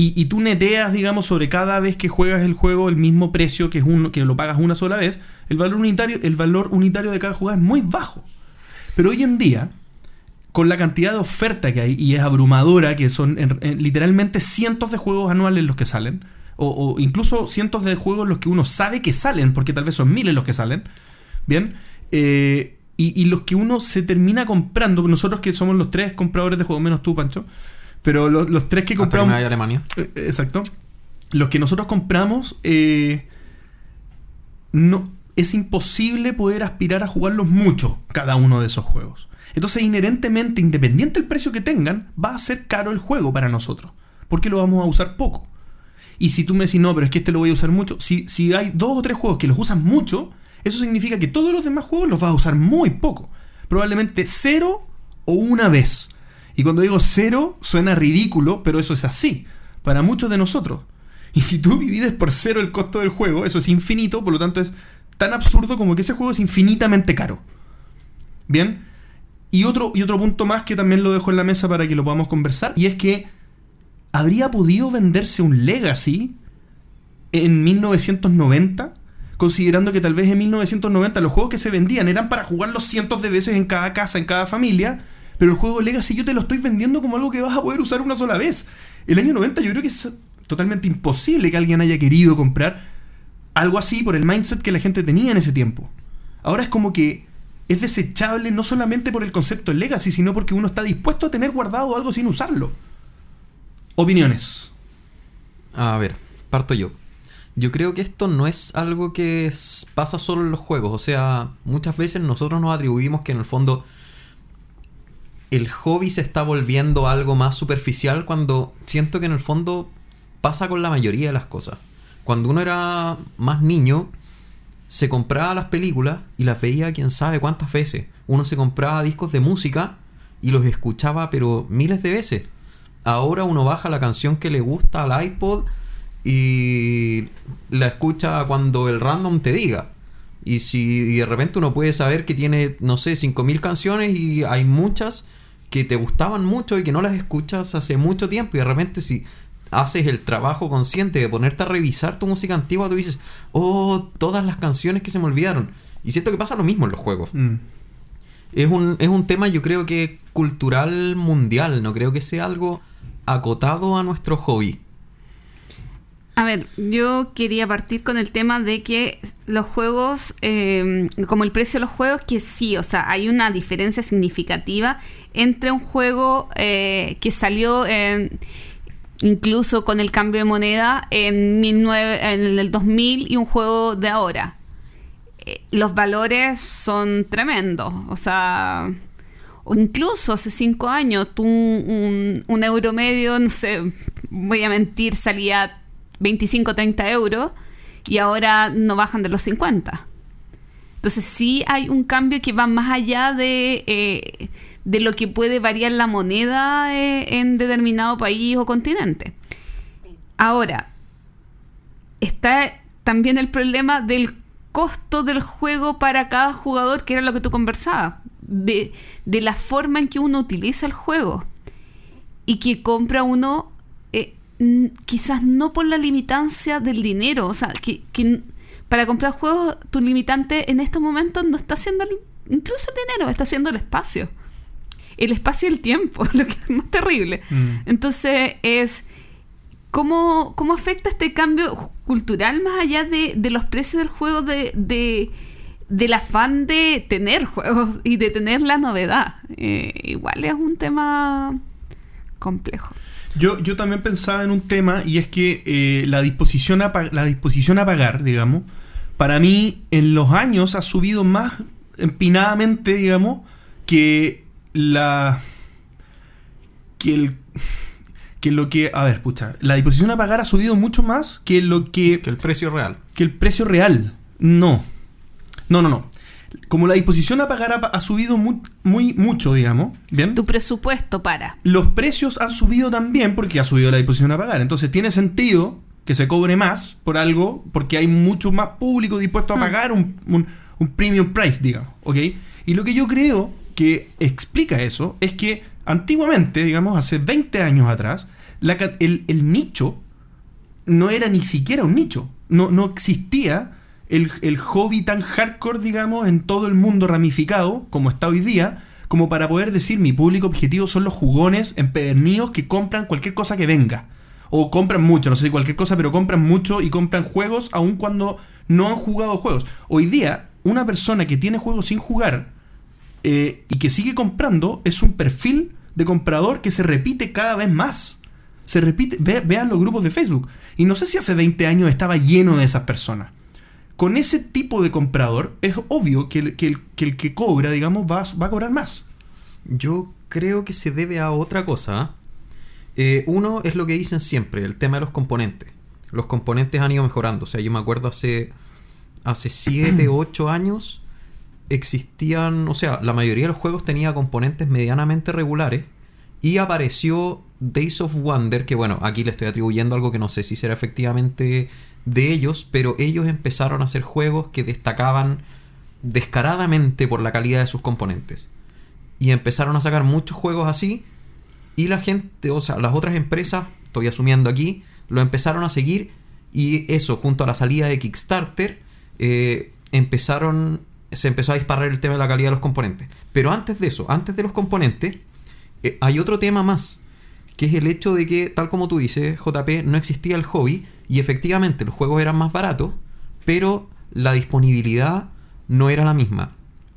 y, tú neteas, digamos, sobre cada vez que juegas el juego el mismo precio que, es que lo pagas una sola vez, el valor, unitario, el valor unitario de cada jugada es muy bajo. Pero hoy en día, con la cantidad de oferta que hay, y es abrumadora, que son en- en literalmente cientos de juegos anuales los que salen, o, o incluso cientos de juegos los que uno sabe que salen, porque tal vez son miles los que salen, ¿bien? Eh, y, y los que uno se termina comprando, nosotros que somos los tres compradores de juegos, menos tú, Pancho, pero los, los tres que Hasta que compramos... Alemania. Eh, Exacto. Los que nosotros compramos, eh, no, es imposible poder aspirar a jugarlos mucho, cada uno de esos juegos. Entonces, inherentemente, independiente del precio que tengan, va a ser caro el juego para nosotros. Porque lo vamos a usar poco. Y si tú me decís, no, pero es que este lo voy a usar mucho. Si, si hay dos o tres juegos que los usan mucho, eso significa que todos los demás juegos los vas a usar muy poco. Probablemente cero o una vez. Y cuando digo cero, suena ridículo, pero eso es así. Para muchos de nosotros. Y si tú divides por cero el costo del juego, eso es infinito, por lo tanto es tan absurdo como que ese juego es infinitamente caro. Bien. Y otro, y otro punto más que también lo dejo en la mesa para que lo podamos conversar, y es que ¿habría podido venderse un Legacy en 1990? Considerando que tal vez en 1990 los juegos que se vendían eran para jugarlos cientos de veces en cada casa, en cada familia, pero el juego Legacy yo te lo estoy vendiendo como algo que vas a poder usar una sola vez. El año 90 yo creo que es totalmente imposible que alguien haya querido comprar algo así por el mindset que la gente tenía en ese tiempo. Ahora es como que es desechable no solamente por el concepto legacy, sino porque uno está dispuesto a tener guardado algo sin usarlo. Opiniones. A ver, parto yo. Yo creo que esto no es algo que pasa solo en los juegos. O sea, muchas veces nosotros nos atribuimos que en el fondo el hobby se está volviendo algo más superficial cuando siento que en el fondo pasa con la mayoría de las cosas. Cuando uno era más niño, se compraba las películas y las veía quién sabe cuántas veces. Uno se compraba discos de música y los escuchaba pero miles de veces. Ahora uno baja la canción que le gusta al iPod y la escucha cuando el random te diga. Y si de repente uno puede saber que tiene, no sé, 5.000 canciones y hay muchas que te gustaban mucho y que no las escuchas hace mucho tiempo y de repente si haces el trabajo consciente de ponerte a revisar tu música antigua, tú dices, oh, todas las canciones que se me olvidaron. Y siento que pasa lo mismo en los juegos. Mm. Es un, es un tema yo creo que cultural mundial, no creo que sea algo acotado a nuestro hobby. A ver, yo quería partir con el tema de que los juegos, eh, como el precio de los juegos, que sí, o sea, hay una diferencia significativa entre un juego eh, que salió en, incluso con el cambio de moneda en, 19 en el 2000 y un juego de ahora. Eh, los valores son tremendos, o sea, o incluso hace cinco años, tú un, un euro medio, no sé, voy a mentir, salía 25 30 euros y ahora no bajan de los 50. Entonces sí hay un cambio que va más allá de, eh, de lo que puede variar la moneda eh, en determinado país o continente. Ahora, está también el problema del costo del juego para cada jugador, que era lo que tú conversabas, de, de la forma en que uno utiliza el juego y que compra uno eh, quizás no por la limitancia del dinero, o sea, que, para comprar juegos tu limitante en estos momentos no está siendo el- incluso el dinero, está siendo el espacio. El espacio y el tiempo, lo que es más terrible. Mm. Entonces es cómo, cómo afecta este cambio cultural más allá de, de los precios del juego, de, de- del afán de tener juegos y de tener la novedad. Eh, igual es un tema complejo. Yo, yo también pensaba en un tema y es que eh, la, disposición a, la disposición a pagar, digamos, para mí en los años ha subido más empinadamente, digamos, que la... que el... que lo que... A ver, pucha, la disposición a pagar ha subido mucho más que lo que... Que el precio real. que el precio real. No. No, no, no. Como la disposición a pagar ha, ha subido muy, muy mucho, digamos, ¿bien? Tu presupuesto para. los precios han subido también porque ha subido la disposición a pagar. Entonces tiene sentido que se cobre más por algo porque hay mucho más público dispuesto a Mm. pagar un, un- un premium price, digamos. ¿Ok? Y lo que yo creo que explica eso es que antiguamente, digamos, hace 20 años atrás, el nicho no era ni siquiera un nicho. No, no existía el, el hobby tan hardcore, digamos, en todo el mundo ramificado, como está hoy día, como para poder decir mi público objetivo son los jugones empedernidos que compran cualquier cosa que venga. O compran mucho, no sé si cualquier cosa, pero compran mucho y compran juegos aun cuando no han jugado juegos. Hoy día, una persona que tiene juegos sin jugar eh, y que sigue comprando es un perfil de comprador que se repite cada vez más. Se repite, ve- vean los grupos de Facebook. Y no sé si hace 20 años estaba lleno de esas personas. Con ese tipo de comprador es obvio que el que, el, que, el que cobra, digamos, va, a- va a cobrar más. Yo creo que se debe a otra cosa. ¿ah? Eh, uno es lo que dicen siempre, el tema de los componentes. Los componentes han ido mejorando. O sea, yo me acuerdo hace hace 7, 8 años existían, o sea, la mayoría de los juegos tenía componentes medianamente regulares y apareció Days of Wonder, que bueno, aquí le estoy atribuyendo algo que no sé si será efectivamente de ellos, pero ellos empezaron a hacer juegos que destacaban descaradamente por la calidad de sus componentes. Y empezaron a sacar muchos juegos así y la gente, o sea, las otras empresas, estoy asumiendo aquí, lo empezaron a seguir y eso, junto a la salida de Kickstarter, eh, empezaron, se empezó a disparar el tema de la calidad de los componentes. Pero antes de eso, antes de los componentes, eh, hay otro tema más, que es el hecho de que, tal como tú dices, JP, no existía el hobby y efectivamente los juegos eran más baratos, pero la disponibilidad no era la misma.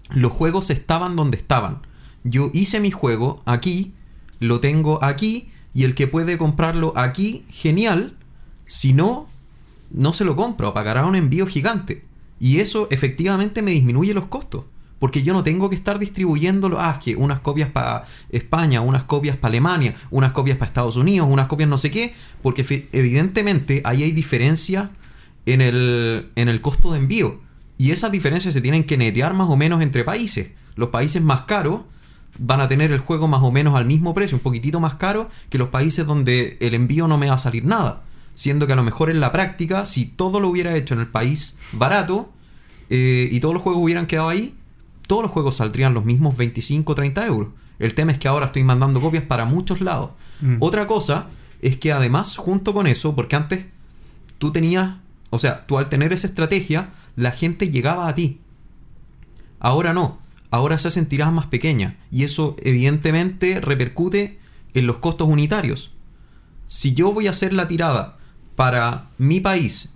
Los juegos estaban donde estaban. Yo hice mi juego aquí, lo tengo aquí, y el que puede comprarlo aquí, genial. Si no, no se lo compro, pagará un envío gigante. Y eso efectivamente me disminuye los costos. Porque yo no tengo que estar distribuyéndolo. Ah, que unas copias para España, unas copias para Alemania, unas copias para Estados Unidos, unas copias no sé qué. Porque evidentemente ahí hay diferencia en el, en el costo de envío. Y esas diferencias se tienen que netear más o menos entre países. Los países más caros van a tener el juego más o menos al mismo precio, un poquitito más caro que los países donde el envío no me va a salir nada. Siendo que a lo mejor en la práctica, si todo lo hubiera hecho en el país barato eh, y todos los juegos hubieran quedado ahí, todos los juegos saldrían los mismos 25 o 30 euros. El tema es que ahora estoy mandando copias para muchos lados. Mm. Otra cosa es que además, junto con eso, porque antes tú tenías, o sea, tú al tener esa estrategia, la gente llegaba a ti. Ahora no, ahora se hacen tiradas más pequeñas y eso evidentemente repercute en los costos unitarios. Si yo voy a hacer la tirada para mi país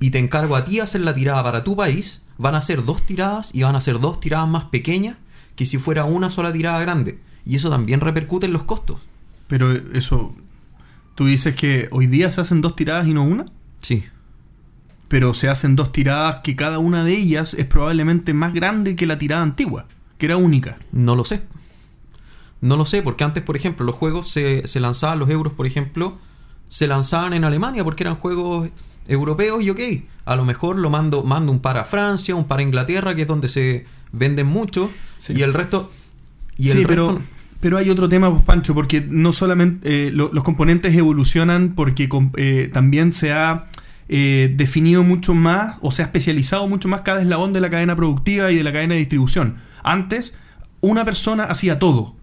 y te encargo a ti hacer la tirada para tu país, van a ser dos tiradas y van a ser dos tiradas más pequeñas que si fuera una sola tirada grande. Y eso también repercute en los costos. Pero eso. Tú dices que hoy día se hacen dos tiradas y no una. Sí. Pero se hacen dos tiradas que cada una de ellas es probablemente más grande que la tirada antigua, que era única. No lo sé. No lo sé, porque antes, por ejemplo, los juegos se, se lanzaban, los euros, por ejemplo, se lanzaban en Alemania porque eran juegos europeos y ok, a lo mejor lo mando, mando un par a Francia, un par a Inglaterra, que es donde se venden mucho, Sí. y el resto... Y el sí, resto- pero, pero hay otro tema, pues, Pancho, porque no solamente eh, lo- los componentes evolucionan porque eh, también se ha eh, definido mucho más o se ha especializado mucho más cada eslabón de la cadena productiva y de la cadena de distribución. Antes, una persona hacía todo.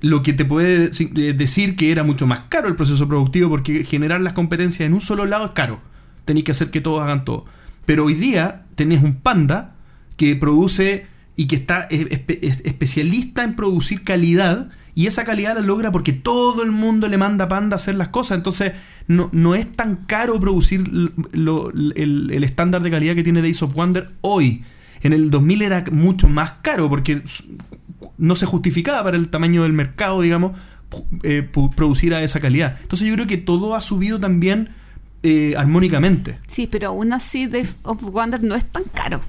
Lo que te puede eh, decir que era mucho más caro el proceso productivo porque generar las competencias en un solo lado es caro. Tenéis que hacer que todos hagan todo. Pero hoy día tenés un panda que produce y que está espe- es- especialista en producir calidad y esa calidad la logra porque todo el mundo le manda Panda a hacer las cosas. Entonces no, no es tan caro producir el, el estándar de calidad que tiene Days of Wonder hoy. En el 2000 era mucho más caro porque no se justificaba para el tamaño del mercado, digamos, eh, producir a esa calidad. Entonces yo creo que todo ha subido también eh, armónicamente. Sí, pero aún así Day of Wonder no es tan caro.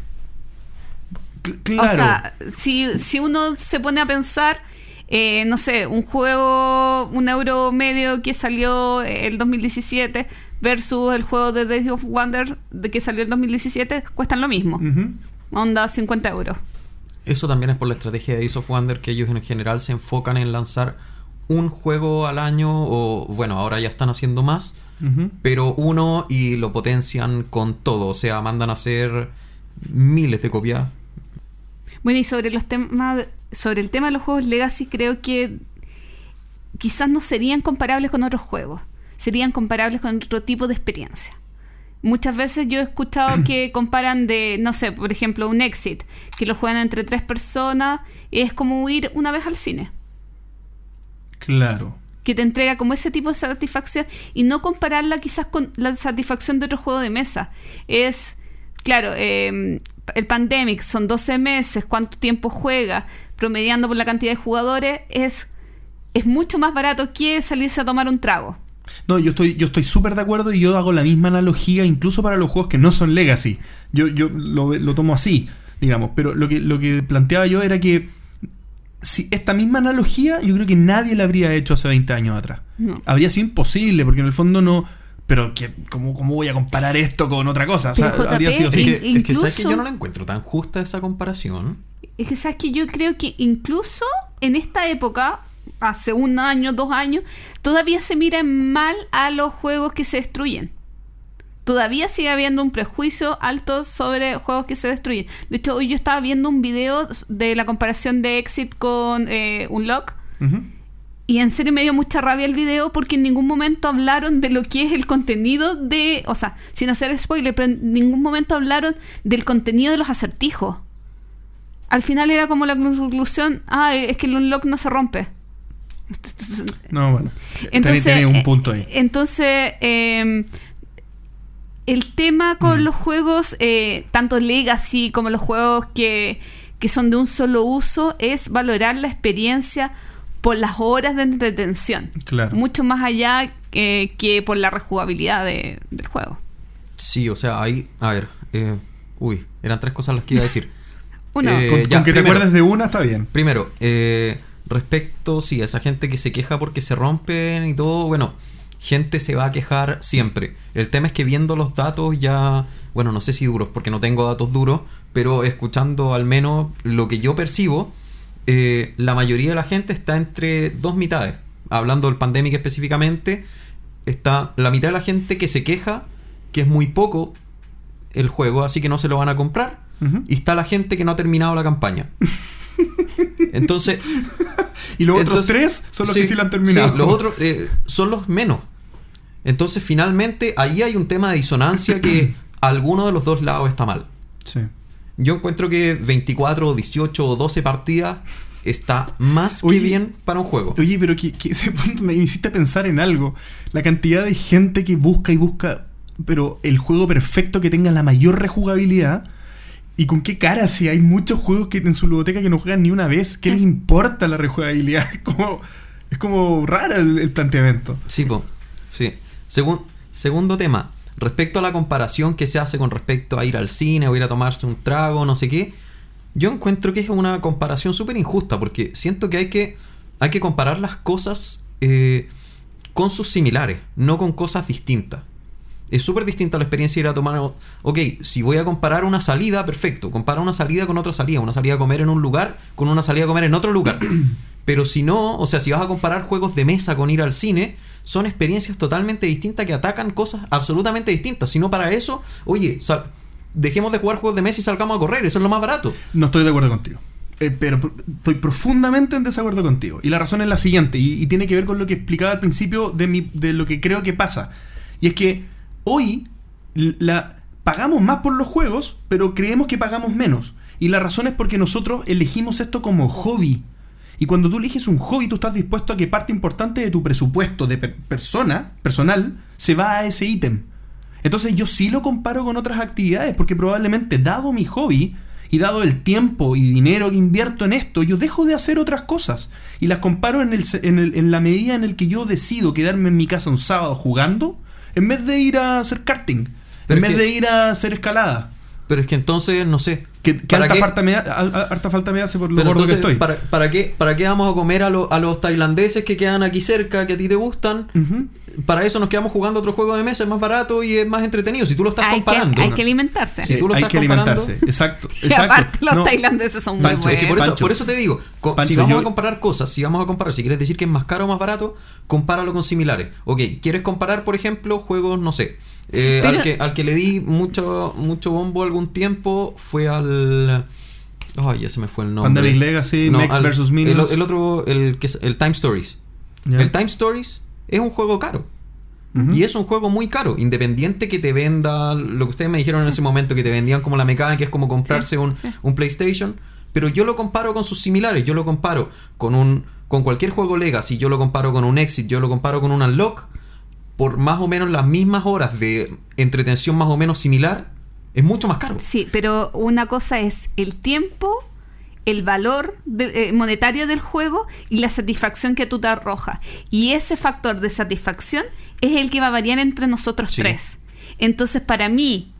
Cl- claro. O sea, si, si uno se pone a pensar, eh, no sé, un juego, un euro medio que salió el 2017 versus el juego de Days of Wonder de que salió el 2017, cuestan lo mismo. Ujú. Onda 50 euros. Eso también es por la estrategia de Ace of Wonder, que ellos en general se enfocan en lanzar un juego al año, o bueno, ahora ya están haciendo más, pero uno y lo potencian con todo, o sea, mandan a hacer miles de copias. Bueno, y sobre los temas, sobre el tema de los juegos Legacy, creo que quizás no serían comparables con otros juegos, serían comparables con otro tipo de experiencia. Muchas veces yo he escuchado que comparan de, no sé, por ejemplo, un Exit, que lo juegan entre tres personas, y es como ir una vez al cine, Claro. que te entrega como ese tipo de satisfacción y no compararla quizás con la satisfacción de otro juego de mesa. Es, claro, eh, el Pandemic son 12 meses, cuánto tiempo juega, promediando por la cantidad de jugadores, es, es mucho más barato que salirse a tomar un trago. No, yo estoy, yo estoy súper de acuerdo y yo hago la misma analogía incluso para los juegos que no son Legacy. Yo, yo lo, lo tomo así, digamos. Pero lo que, lo que planteaba yo era que si esta misma analogía yo creo que nadie la habría hecho hace 20 años atrás. No. Habría sido imposible porque en el fondo no... Pero que, ¿cómo, ¿cómo voy a comparar esto con otra cosa? O sea, Pero, habría JP, sido Es así. Que, es que, ¿sabes que yo no la encuentro tan justa esa comparación. Es que sabes que yo creo que incluso en esta época, hace un año, dos años, todavía se miran mal a los juegos que se destruyen. Todavía sigue habiendo un prejuicio alto sobre juegos que se destruyen. De hecho, hoy yo estaba viendo un video de la comparación de Exit con eh, Unlock. Y en serio me dio mucha rabia el video porque en ningún momento hablaron de lo que es el contenido de. O sea, sin hacer spoiler, pero en ningún momento hablaron del contenido de los acertijos. Al final era como la conclusión: ah, es que el unlock no se rompe. No, bueno. Entonces, Tiene- tiene un eh, punto ahí. Entonces, eh, el tema Mm. con los juegos, eh, tanto Legacy como los juegos que, que son de un solo uso, es valorar la experiencia por las horas de entretención. Claro. Mucho más allá eh, que por la rejugabilidad de- del juego. Sí, o sea, ahí, a ver, eh, uy, eran tres cosas las que iba a decir. Uno, Eh, Con, ya, con que te primero. acuerdes de una está bien. Primero, eh, respecto, sí, a esa gente que se queja porque se rompen y todo, bueno, gente se va a quejar siempre. El tema es que viendo los datos ya, bueno, no sé si duros, porque no tengo datos duros, pero escuchando al menos lo que yo percibo, eh, la mayoría de la gente está entre dos mitades. Hablando del pandemic específicamente, está la mitad de la gente que se queja que es muy poco el juego, así que no se lo van a comprar. Y está la gente que no ha terminado la campaña. Entonces, Y los otros tres son los que sí lo han terminado. sí, los otros eh, son los menos. Entonces, finalmente, ahí hay un tema de disonancia que alguno de los dos lados está mal. Sí. Yo encuentro que 24, 18 o 12 partidas está más Oye, que bien para un juego. Oye, pero que, que ese punto me hiciste pensar en algo. La cantidad de gente que busca y busca, pero el juego perfecto que tenga la mayor rejugabilidad. ¿Y con qué cara? Si hay muchos juegos que en su biblioteca que no juegan ni una vez, ¿qué les importa la rejugabilidad? Es como, es como raro el, el planteamiento. Sí, po. Sí. Segun- segundo tema. Respecto a la comparación que se hace con respecto a ir al cine o ir a tomarse un trago, no sé qué. Yo encuentro que es una comparación súper injusta porque siento que hay que, hay que comparar las cosas eh, con sus similares, no con cosas distintas. Es súper distinta la experiencia de ir a tomar. Ok, si voy a comparar una salida, perfecto. Compara una salida con otra salida. Una salida a comer en un lugar con una salida a comer en otro lugar. Pero si no, o sea, si vas a comparar juegos de mesa con ir al cine, son experiencias totalmente distintas que atacan cosas absolutamente distintas. Si no para eso, oye, sal- dejemos de jugar juegos de mesa y salgamos a correr. Eso es lo más barato. No estoy de acuerdo contigo. Eh, pero estoy profundamente en desacuerdo contigo. Y la razón es la siguiente, y, y tiene que ver con lo que explicaba al principio de, mi, de lo que creo que pasa. Y es que hoy pagamos más por los juegos, pero creemos que pagamos menos. Y la razón es porque nosotros elegimos esto como hobby. Y cuando tú eliges un hobby, tú estás dispuesto a que parte importante de tu presupuesto de per- persona, personal, se va a ese ítem. Entonces yo sí lo comparo con otras actividades, porque probablemente dado mi hobby y dado el tiempo y dinero que invierto en esto, yo dejo de hacer otras cosas. Y las comparo en, el, en, el- en la medida en el que yo decido quedarme en mi casa un sábado jugando, en vez de ir a hacer karting, Pero en vez que- de ir a hacer escalada. Pero es que entonces, no sé. Que, que ¿para harta, qué? falta me, harta falta hace por lo Pero gordo que estoy. ¿para, para qué, ¿para qué vamos a comer a, lo- a los tailandeses que quedan aquí cerca, que a ti te gustan? Para eso nos quedamos jugando otro juego de mesa, es más barato y es más entretenido. Si tú lo estás Hay que, comparando. hay que alimentarse. Si tú lo hay estás que comparando- alimentarse. Exacto. y exacto. aparte los No, tailandeses son muy Pancho, buenos. Es que por eso, por eso te digo, co- Pancho, si vamos yo- a comparar cosas, si vamos a comparar, si quieres decir que es más caro o más barato, compáralo con similares. Ok, ¿quieres comparar, por ejemplo, juegos, no sé? Eh, Pero- al, que, al que le di mucho, mucho bombo algún tiempo fue al... Ay, ya se me fue el nombre. Pandemic Legacy, Mex al- versus el, Minions. el otro, el, que es, el Time Stories. El Time Stories es un juego caro. Y es un juego muy caro, independiente que te venda lo que ustedes me dijeron en ese momento, que te vendían como la mecánica, es como comprarse Sí, un, sí. un PlayStation. Pero yo lo comparo con sus similares, yo lo comparo con un con cualquier juego Legacy, yo lo comparo con un Exit, yo lo comparo con un Unlock, por más o menos las mismas horas de entretención más o menos similar, es mucho más caro. Sí, pero una cosa es el tiempo, el valor de- eh, monetario del juego y la satisfacción que tú te arrojas. Y ese factor de satisfacción es el que va a variar entre nosotros Sí. tres. Entonces, para mí,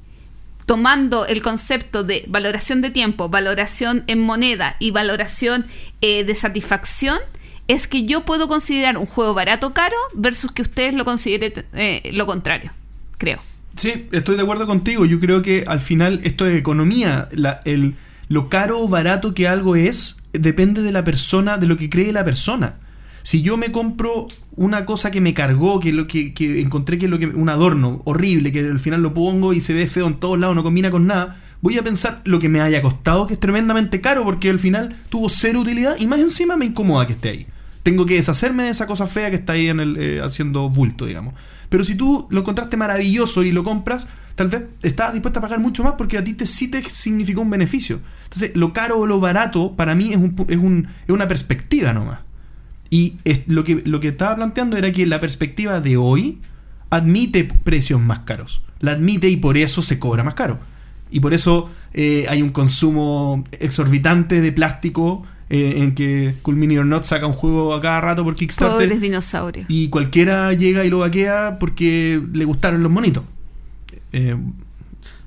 tomando el concepto de valoración de tiempo, valoración en moneda y valoración eh, de satisfacción, es que yo puedo considerar un juego barato caro versus que ustedes lo consideren eh, lo contrario, creo. Sí, estoy de acuerdo contigo. Yo creo que al final esto es economía. El, lo caro o barato que algo es depende de la persona, de lo que cree la persona. Si yo me compro una cosa que me cargó, que lo que, encontré que lo que un adorno horrible, que al final lo pongo y se ve feo en todos lados, no combina con nada, voy a pensar lo que me haya costado, que es tremendamente caro, porque al final tuvo cero utilidad y más encima me incomoda que esté ahí. Tengo que deshacerme de esa cosa fea que está ahí en el, eh, haciendo bulto, digamos. Pero si tú lo encontraste maravilloso y lo compras, tal vez estás dispuesta a pagar mucho más porque a ti te, sí te significó un beneficio. Entonces, lo caro o lo barato para mí es, un, es, un- es una perspectiva nomás. Y lo, que, lo que estaba planteando era que la perspectiva de hoy admite precios más caros. La admite y por eso se cobra más caro. Y por eso eh, hay un consumo exorbitante de plástico eh, en que Cool Mini or Not saca un juego a cada rato por Kickstarter. Pobres dinosaurios. Y cualquiera llega y lo vaquea porque le gustaron los monitos. Eh,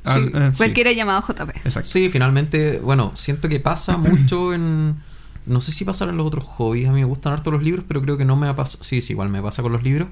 Sí. eh, Cualquiera llamado JP. Exacto. Sí, finalmente, bueno, siento que pasa mucho en... No sé si pasará en los otros hobbies, a mí me gustan harto los libros, pero creo que no me ha pasado... Sí, sí, igual me pasa con los libros.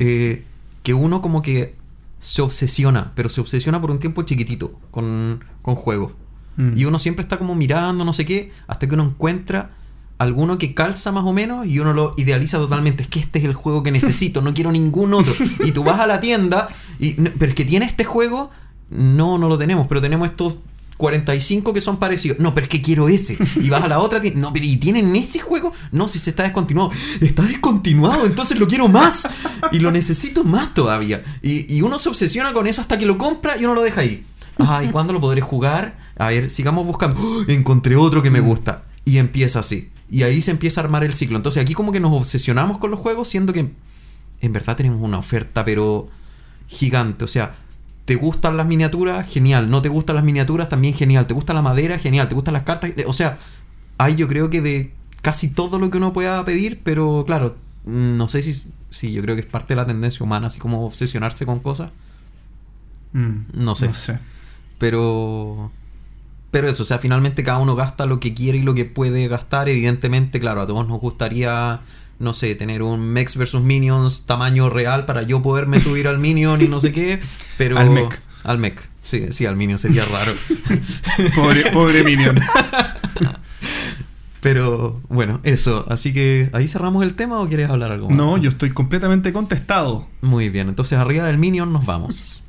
eh, que uno como que se obsesiona, pero se obsesiona por un tiempo chiquitito con, con juegos. Mm. Y uno siempre está como mirando, no sé qué, hasta que uno encuentra alguno que calza más o menos y uno lo idealiza totalmente. Es que este es el juego que necesito, no quiero ningún otro. Y tú vas a la tienda y... "No, Pero es que tiene este juego... No, no lo tenemos, pero tenemos estos 45 que son parecidos. No, pero es que quiero ese. Y vas a la otra tienda. No, pero ¿y tienen ese juego? No, si se está descontinuado. Está descontinuado, entonces lo quiero más. Y lo necesito más todavía. Y, y uno se obsesiona con eso hasta que lo compra y uno lo deja ahí. Ay, ¿cuándo lo podré jugar? A ver, sigamos buscando. ¡Oh! encontré otro que me gusta. Y empieza así. Y ahí se empieza a armar el ciclo. Entonces aquí como que nos obsesionamos con los juegos, siendo que en verdad tenemos una oferta, pero gigante. O sea, ¿te gustan las miniaturas? Genial. ¿No te gustan las miniaturas? También genial. ¿Te gusta la madera? Genial. ¿Te gustan las cartas? Eh, O sea, hay yo creo que de casi todo lo que uno pueda pedir, pero claro, mm, no sé si, si yo creo que es parte de la tendencia humana, así como obsesionarse con cosas. Mm, No sé. No sé. Pero. Pero eso, o sea, finalmente cada uno gasta lo que quiere y lo que puede gastar. Evidentemente, claro, a todos nos gustaría no sé, tener un Mex versus Minions tamaño real para yo poderme subir al Minion y no sé qué, pero... Al mech. Al mech. Sí, sí, al Minion sería raro. Pobre, pobre Minion. pero bueno, eso. Así que, ¿ahí cerramos el tema o quieres hablar algo más? No, yo estoy completamente contestado. Muy bien, entonces arriba del Minion nos vamos.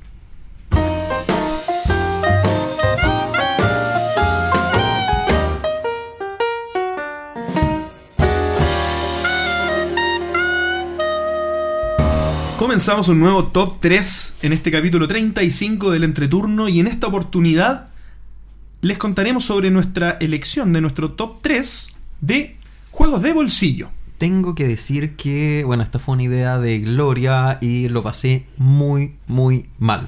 Comenzamos un nuevo top 3 en este capítulo 35 del entreturno y en esta oportunidad les contaremos sobre nuestra elección de nuestro top 3 de juegos de bolsillo. Tengo que decir que, bueno, esta fue una idea de Gloria y lo pasé muy, muy mal.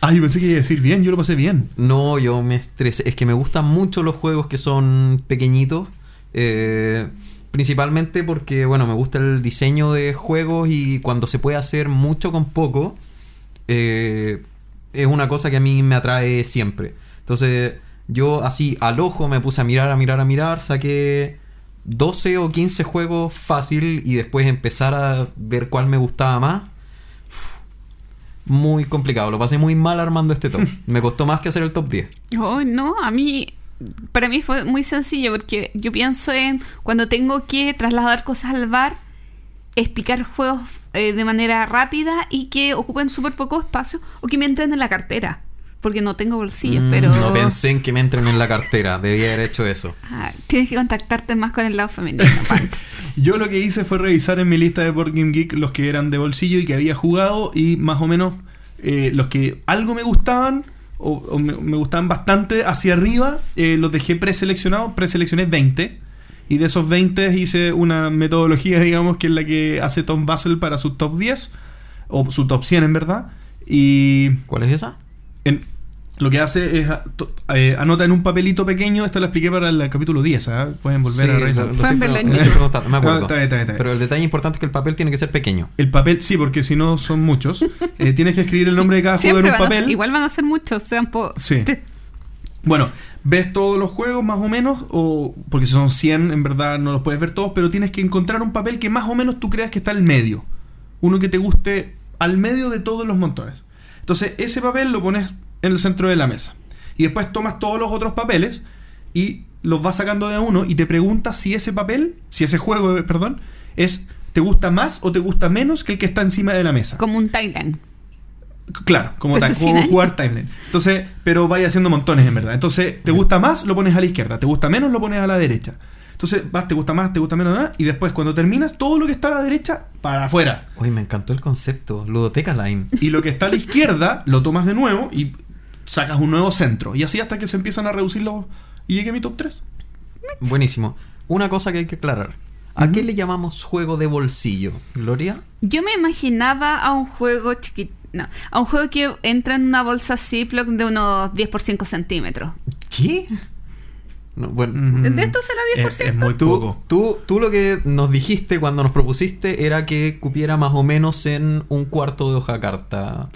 Ah, yo pensé que iba a decir bien, yo lo pasé bien. No, yo me estresé. Es que me gustan mucho los juegos que son pequeñitos. eh, principalmente porque, bueno, me gusta el diseño de juegos y cuando se puede hacer mucho con poco, eh, es una cosa que a mí me atrae siempre. Entonces, yo así al ojo me puse a mirar, a mirar, a mirar, saqué 12 o 15 juegos fácil y después empezar a ver cuál me gustaba más. Uf, Muy complicado, lo pasé muy mal armando este top. Me costó más que hacer el top 10. Oh, no, a mí, para mí fue muy sencillo porque yo pienso en cuando tengo que trasladar cosas al bar, explicar juegos eh, de manera rápida y que ocupen súper poco espacio o que me entren en la cartera. Porque no tengo bolsillos, Mm, pero... No pensé en que me entren en la cartera, debía haber hecho eso. Ah, tienes que contactarte más con el lado femenino. Yo lo que hice fue revisar en mi lista de Board Game Geek los que eran de bolsillo y que había jugado y más o menos eh, los que algo me gustaban o, o me, me gustaban bastante hacia arriba, eh, los dejé preseleccionados, preseleccioné 20 y de esos 20 hice una metodología, digamos, que es la que hace Tom Basel para su top 10 o su top 100 en verdad y ¿Cuál es esa? en- lo que hace es a- to- eh, anota en un papelito pequeño, esta la expliqué para el capítulo 10, ¿ah? pueden volver a Sí, revisar. lo Pueden verlo en lo me acuerdo. No, está bien, está bien, está bien. Pero el detalle importante es que el papel tiene que ser pequeño. El papel, sí, porque si no son muchos. Eh, tienes que escribir el nombre de cada juego en un papel. igual van a ser muchos, sean po Sí. Bueno, ves todos los juegos más o menos, o porque si son 100, en verdad no los puedes ver todos, pero tienes que encontrar un papel que más o menos tú creas que está al medio. Uno que te guste al medio de todos los montones. Entonces, ese papel lo pones en el centro de la mesa. Y después tomas todos los otros papeles y los vas sacando de uno y te preguntas si ese papel, si ese juego, perdón, es te gusta más o te gusta menos que el que está encima de la mesa. como un Thailand. Claro, como, Pues jugar timeline. Entonces, pero vaya haciendo montones en verdad. Entonces, te gusta más, lo pones a la izquierda. Te gusta menos, lo pones a la derecha. Entonces, vas, te gusta más, te gusta menos, y después cuando terminas, todo lo que está a la derecha, para afuera. Uy, me encantó el concepto. Ludoteca Line. Y lo que está a la izquierda, lo tomas de nuevo y sacas un nuevo centro. Y así hasta que se empiezan a reducir los... Y llegué a mi top 3. Buenísimo. Una cosa que hay que aclarar. ¿A qué le llamamos juego de bolsillo? ¿Gloria? Yo me imaginaba a un juego chiquito. No, a un juego que entra en una bolsa Ziploc de unos 10 por 5 centímetros. ¿Qué? No, bueno, ¿De esto será 10%? Es, es muy Tú, poco. tú, tú lo que nos dijiste cuando nos propusiste era que cupiera más o menos en un cuarto de hoja carta.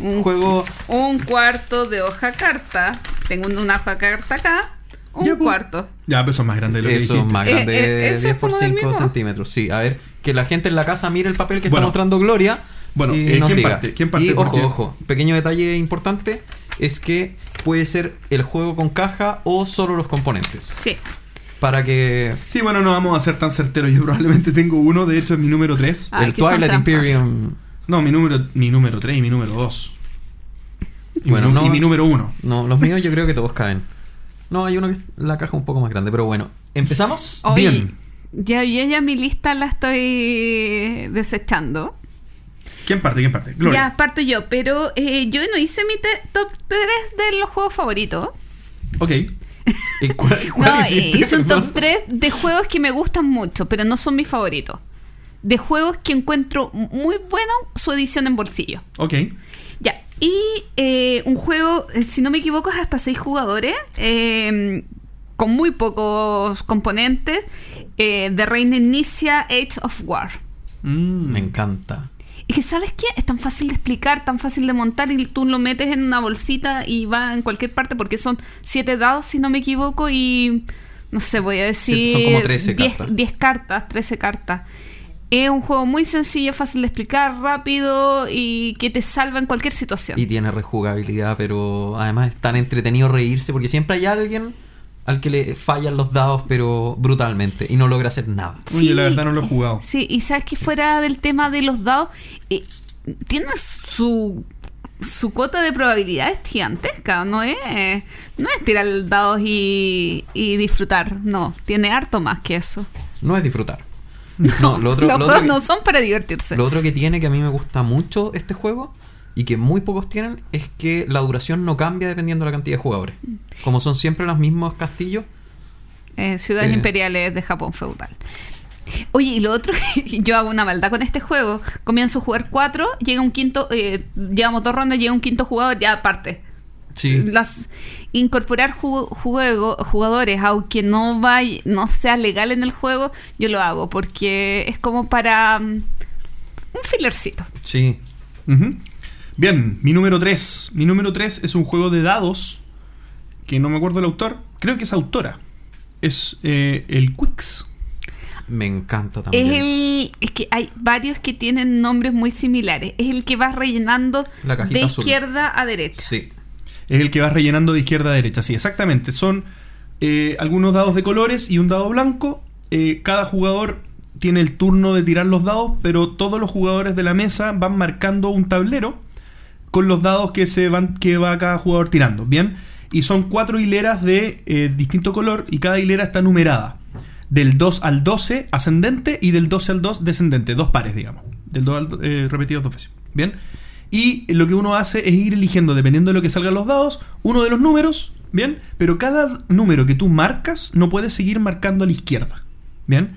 un Juego Un cuarto de hoja carta. Tengo una hoja carta acá. Un Ya, pues. cuarto. Ya, pero eso es más grande de lo que Eso dijiste. más Eh, grande eh, de eso 10 es por como del 5 mismo. centímetros. Sí, a ver, que la gente en la casa mire el papel que Bueno. está mostrando Gloria. Bueno, y eh, nos ¿quién diga. parte? ¿Quién parte? Y ojo, ojo, pequeño detalle importante es que puede ser el juego con caja o solo los componentes. Sí. Para que Sí, bueno, no vamos a ser tan certeros. Yo probablemente tengo uno, de hecho es mi número 3. Ay, el Twilight. Imperium No, mi número, mi número 3 y mi número 2. Y, Bueno, mi, no- y mi número 1. No, los míos yo creo que todos caen. No, hay uno que la caja un poco más grande, pero bueno. ¿Empezamos? Bien. Ya, ya, ya mi lista la estoy desechando. ¿Quién parte? ¿Quién parte? Gloria. Ya parto yo, pero eh, yo no hice mi top 3 de los juegos favoritos. Ok. ¿Y cuál, cuál No, eh, hiciste? hice un top 3 de juegos que me gustan mucho, pero no son mis favoritos. De juegos que encuentro muy bueno su edición en bolsillo. Ok. Ya, y eh, un juego, eh, si no me equivoco, es hasta 6 jugadores, eh, con muy pocos componentes, eh, de Reina Inicia Age of War. Mm. Me encanta. Es que, ¿sabes qué? Es tan fácil de explicar, tan fácil de montar y tú lo metes en una bolsita y va en cualquier parte porque son 7 dados, si no me equivoco, y no sé, voy a decir... Sí, son como 13 10 cartas. 10 cartas, 13 cartas. Es un juego muy sencillo, fácil de explicar, rápido y que te salva en cualquier situación. Y tiene rejugabilidad, pero además es tan entretenido reírse porque siempre hay alguien al que le fallan los dados, pero brutalmente, y no logra hacer nada. Oye, la verdad no lo he jugado. Sí, y sabes que fuera del tema de los dados, eh, tiene su, su cuota de probabilidades gigantesca, no es, no es tirar dados y, y disfrutar, no, tiene harto más que eso. No es disfrutar. No, lo otro, Los lo otro juegos que- no son para divertirse. Lo otro que tiene que a mí me gusta mucho este juego y que muy pocos tienen es que la duración no cambia dependiendo de la cantidad de jugadores. Como son siempre los mismos castillos, Eh, ciudades Eh. imperiales de Japón feudal. Oye, y lo otro, yo hago una maldad con este juego. Comienzo a jugar cuatro, llega un quinto, eh, llevamos dos rondas, llega un quinto jugador, ya aparte. sí, Las, incorporar ju- juego, jugadores, aunque no vaya, no sea legal en el juego, yo lo hago porque es como para mm, un filercito. sí, Ujú. Bien, mi número 3. Mi número 3 es un juego de dados que no me acuerdo el autor. Creo que es autora. Es eh, el Quicks. me encanta también. Es el, es que hay varios que tienen nombres muy similares. Es el que vas rellenando La de azul. izquierda a derecha. Sí, Es el que vas rellenando de izquierda a derecha. Sí, exactamente. Son eh, algunos dados de colores y un dado blanco. Eh, cada jugador tiene el turno de tirar los dados, pero todos los jugadores de la mesa van marcando un tablero con los dados que se van que va cada jugador tirando, ¿bien? Y son cuatro hileras de eh, distinto color y cada hilera está numerada. Del 2 al 12 ascendente y del 12 al 2 descendente, dos pares, digamos. Del 2 al eh, repetidos dos veces. ¿Bien? Y lo que uno hace es ir eligiendo, dependiendo de lo que salgan los dados, uno de los números, ¿bien? Pero cada número que tú marcas no puedes seguir marcando a la izquierda. ¿Bien?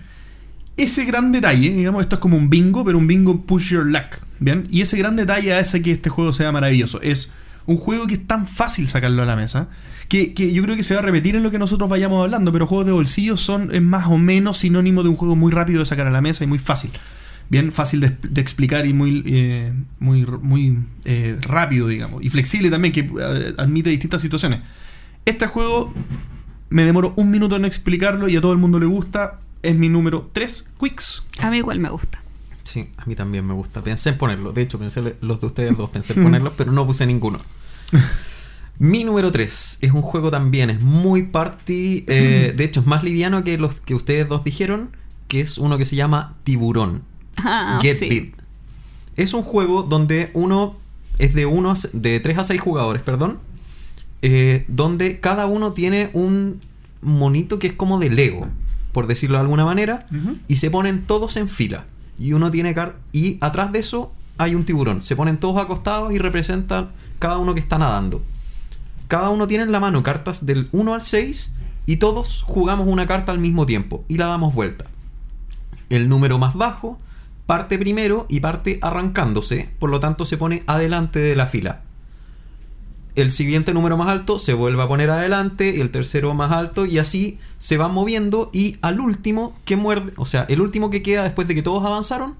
Ese gran detalle, digamos, esto es como un bingo, pero un bingo push your luck, ¿bien? Y ese gran detalle hace que este juego sea maravilloso. Es un juego que es tan fácil sacarlo a la mesa, que, que yo creo que se va a repetir en lo que nosotros vayamos hablando, pero juegos de bolsillo son más o menos sinónimo de un juego muy rápido de sacar a la mesa y muy fácil. Bien fácil de, de explicar y muy, eh, muy, muy eh, rápido, digamos. Y flexible también, que eh, admite distintas situaciones. Este juego me demoro un minuto en explicarlo y a todo el mundo le gusta. Es mi número 3, Quicks. A mí igual me gusta. sí, a mí también me gusta. Pensé en ponerlo, de hecho pensé los de ustedes dos, pensé en ponerlos, pero no puse ninguno. Mi número 3 es un juego también, es muy party, eh, de hecho es más liviano que los que ustedes dos dijeron, que es uno que se llama Tiburón. Ah, Get sí. Es un juego donde uno es de uno de 3 a 6 jugadores, perdón. eh, donde cada uno tiene un monito que es como de Lego, por decirlo de alguna manera, y se ponen todos en fila. Y uno tiene y atrás de eso hay un tiburón. Se ponen todos acostados y representan cada uno que está nadando. Cada uno tiene en la mano cartas del 1 al 6 y todos jugamos una carta al mismo tiempo y la damos vuelta. El número más bajo parte primero y parte arrancándose, por lo tanto se pone adelante de la fila. El siguiente número más alto se vuelve a poner adelante y el tercero más alto y así se van moviendo y al último que muerde, o sea, el último que queda después de que todos avanzaron,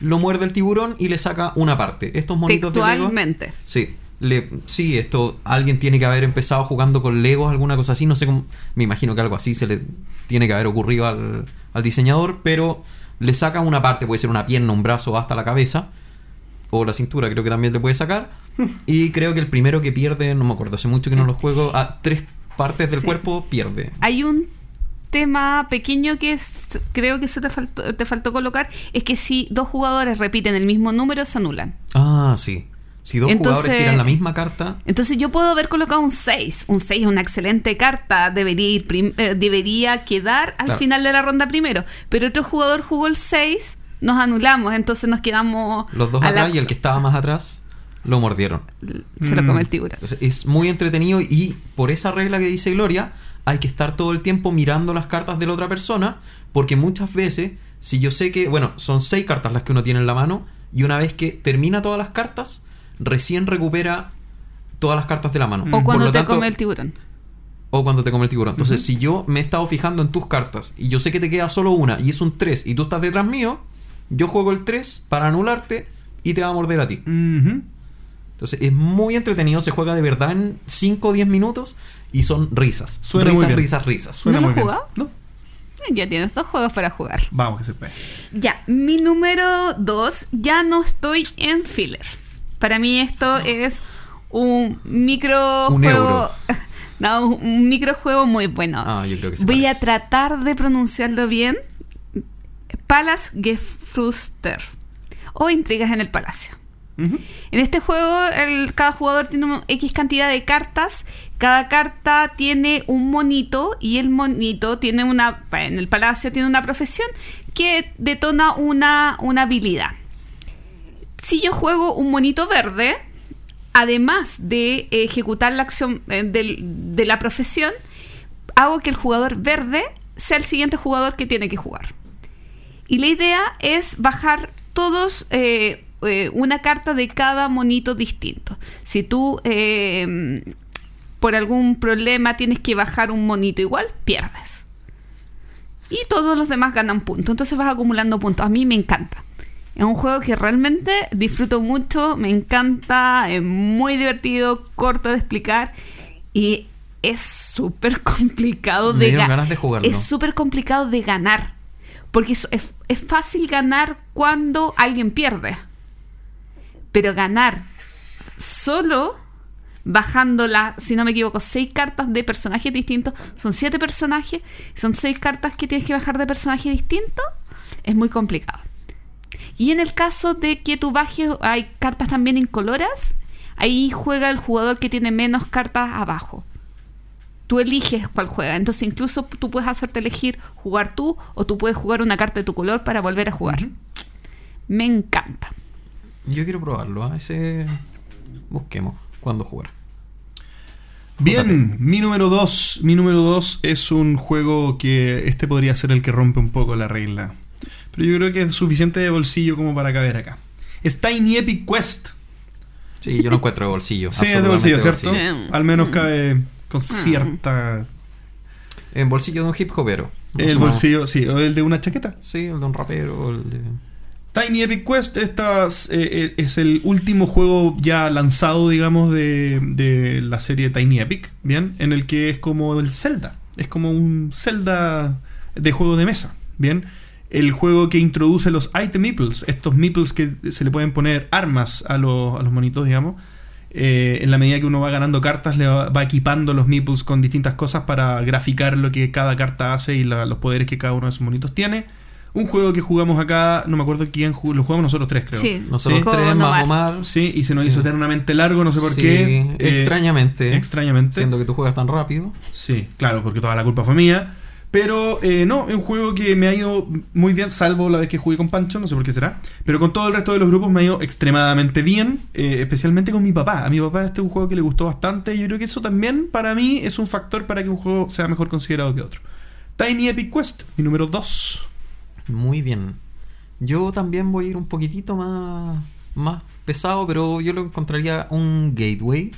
lo muerde el tiburón y le saca una parte. Estos monitos de Lego Textualmente. Sí, le, sí, esto alguien tiene que haber empezado jugando con Legos, alguna cosa así, no sé cómo, me imagino que algo así se le tiene que haber ocurrido al, al diseñador, pero le saca una parte, puede ser una pierna, un brazo, hasta la cabeza, o la cintura creo que también le puede sacar, y creo que el primero que pierde, no me acuerdo, hace mucho que no lo juego, a tres partes del Sí. cuerpo pierde. Hay un tema pequeño que es- creo que se te faltó, te faltó colocar, es que si dos jugadores repiten el mismo número, se anulan. Ah, sí. Si dos Entonces- jugadores tiran la misma carta, Entonces yo puedo haber colocado un 6. Un 6 es una excelente carta, debería, ir eh, debería quedar al Claro. final de la ronda primero. Pero otro jugador jugó el 6, nos anulamos, entonces nos quedamos... los dos la- atrás y el que estaba más atrás lo mordieron. Se lo come el tiburón. Entonces, es muy entretenido y por esa regla que dice Gloria, hay que estar todo el tiempo mirando las cartas de la otra persona, porque muchas veces, si yo sé que, bueno, son seis cartas las que uno tiene en la mano, y una vez que termina todas las cartas, recién recupera todas las cartas de la mano. O Por cuando lo te tanto- come el tiburón. o cuando te come el tiburón. Entonces, si yo me he estado fijando en tus cartas y yo sé que te queda solo una y es un 3 y tú estás detrás mío, yo juego el 3 para anularte y te va a morder a ti. Entonces es muy entretenido, se juega de verdad en 5 o 10 minutos y son risas. Suena muy risas, bien. risas, risas. Suena ¿No lo has jugado? No. Ya tienes dos juegos para jugar. Vamos, que se puede. Ya, mi número dos, ya no estoy en filler. Para mí esto es un microjuego. Un euro. No, un microjuego muy bueno. Ah, yo creo que se Voy a tratar de pronunciarlo bien. Palace Gefrüster. O Intrigas en el Palacio. En este juego, cada jugador tiene un X cantidad de cartas. Cada carta tiene un monito y el monito tiene una. En el palacio tiene una profesión que detona una, una habilidad. Si yo juego un monito verde, además de ejecutar la acción eh, de la profesión, hago que el jugador verde sea el siguiente jugador que tiene que jugar. Y la idea es bajar todos eh, eh, una carta de cada monito distinto. Si tú eh, por algún problema tienes que bajar un monito igual, pierdes. Y todos los demás ganan puntos. Entonces vas acumulando puntos. A mí me encanta. Es un juego que realmente disfruto mucho, me encanta, es muy divertido, corto de explicar y es súper complicado Me de dieron ga- ganas de jugarlo. Es súper complicado de ganar. Porque es, es- es fácil ganar cuando alguien pierde. Pero ganar solo bajando la, si no me equivoco, seis cartas de personajes distintos. Son siete personajes. Son seis cartas que tienes que bajar de personajes distintos. Es muy complicado. Y en el caso de que tú bajes, hay cartas también incoloras. Ahí juega el jugador que tiene menos cartas abajo. Tú eliges cuál juega. Entonces incluso tú puedes hacerte elegir jugar tú o tú puedes jugar una carta de tu color para volver a jugar. Me encanta. Yo quiero probarlo. A ese. Busquemos cuándo jugar. Bien, mi número 2. Mi número 2 es un juego que este podría ser el que rompe un poco la regla. Pero yo creo que es suficiente de bolsillo como para caber acá. Es Tiny Epic Quest. Sí, yo lo encuentro de bolsillo. Sí, es de bolsillo, absolutamente ¿cierto? bolsillo. Al menos cabe con cierta... En bolsillo de un hip hopero. El bolsillo, sí, o el de una chaqueta. Sí, el de un rapero. El de... Tiny Epic Quest esta, es, eh, eh, es el último juego ya lanzado, digamos, de, de la serie Tiny Epic, ¿bien? En el que es como el Zelda. Es como un Zelda de juego de mesa, ¿bien? El juego que introduce los item meeples, estos meeples que se le pueden poner armas a los, a los monitos, digamos. Eh, en la medida que uno va ganando cartas, le va, va equipando los meeples con distintas cosas para graficar lo que cada carta hace y los poderes que cada uno de sus monitos tiene. Un juego que jugamos acá, no me acuerdo quién jugó, lo jugamos nosotros tres, creo. Sí. Nosotros Sí. tres más Omar. Omar. Sí, y se nos hizo Sí. eternamente largo, no sé por Sí, qué. Eh, extrañamente. extrañamente. Siendo que tú juegas tan rápido. Sí, claro, porque toda la culpa fue mía. Pero eh, no, es un juego que me ha ido muy bien, salvo la vez que jugué con Pancho, no sé por qué será. Pero con todo el resto de los grupos me ha ido extremadamente bien, eh, especialmente con mi papá. A mi papá este es un juego que le gustó bastante y yo creo que eso también para mí es un factor para que un juego sea mejor considerado que otro. Tiny Epic Quest, mi número 2. Muy bien. Yo también voy a ir un poquitito más, más pesado, pero yo lo encontraría un gateway.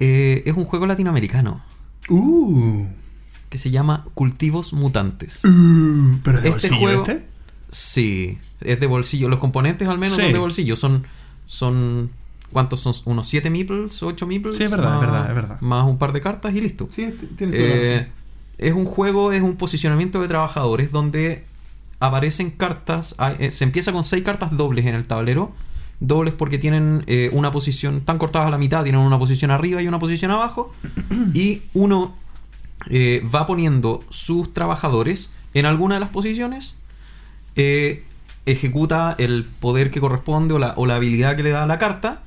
Eh, es un juego latinoamericano Uh, que se llama Cultivos Mutantes. uh, pero de Este bolsillo juego- este. Sí, es de bolsillo. Los componentes al menos Sí. son de bolsillo. Son, son ¿cuántos son? ¿Unos 7 meeples? ¿8 meeples? Sí, es verdad, es verdad, es verdad. Más un par de cartas y listo. Sí, tiene toda la Eh, es un juego, es un posicionamiento de trabajadores donde aparecen cartas. eh, se empieza con seis cartas dobles en el tablero. Dobles porque tienen eh, una posición, están cortadas a la mitad, tienen una posición arriba y una posición abajo. y uno eh, va poniendo sus trabajadores en alguna de las posiciones. eh, ejecuta el poder que corresponde o la, o la habilidad que le da a la carta.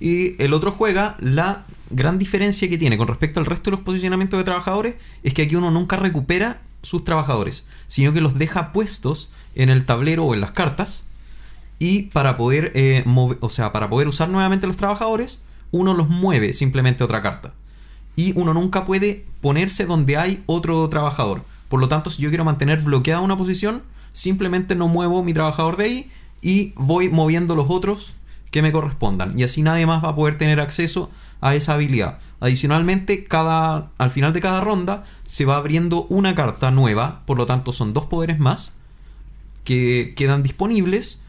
Y el otro juega. La gran diferencia que tiene con respecto al resto de los posicionamientos de trabajadores es que aquí uno nunca recupera sus trabajadores, sino que los deja puestos en el tablero o en las cartas. Y para poder, eh, move- o sea, para poder usar nuevamente los trabajadores, uno los mueve simplemente a otra carta. Y uno nunca puede ponerse donde hay otro trabajador. Por lo tanto, si yo quiero mantener bloqueada una posición, simplemente no muevo mi trabajador de ahí y voy moviendo los otros que me correspondan. Y así nadie más va a poder tener acceso a esa habilidad. Adicionalmente, cada, al final de cada ronda se va abriendo una carta nueva, por lo tanto son dos poderes más que quedan disponibles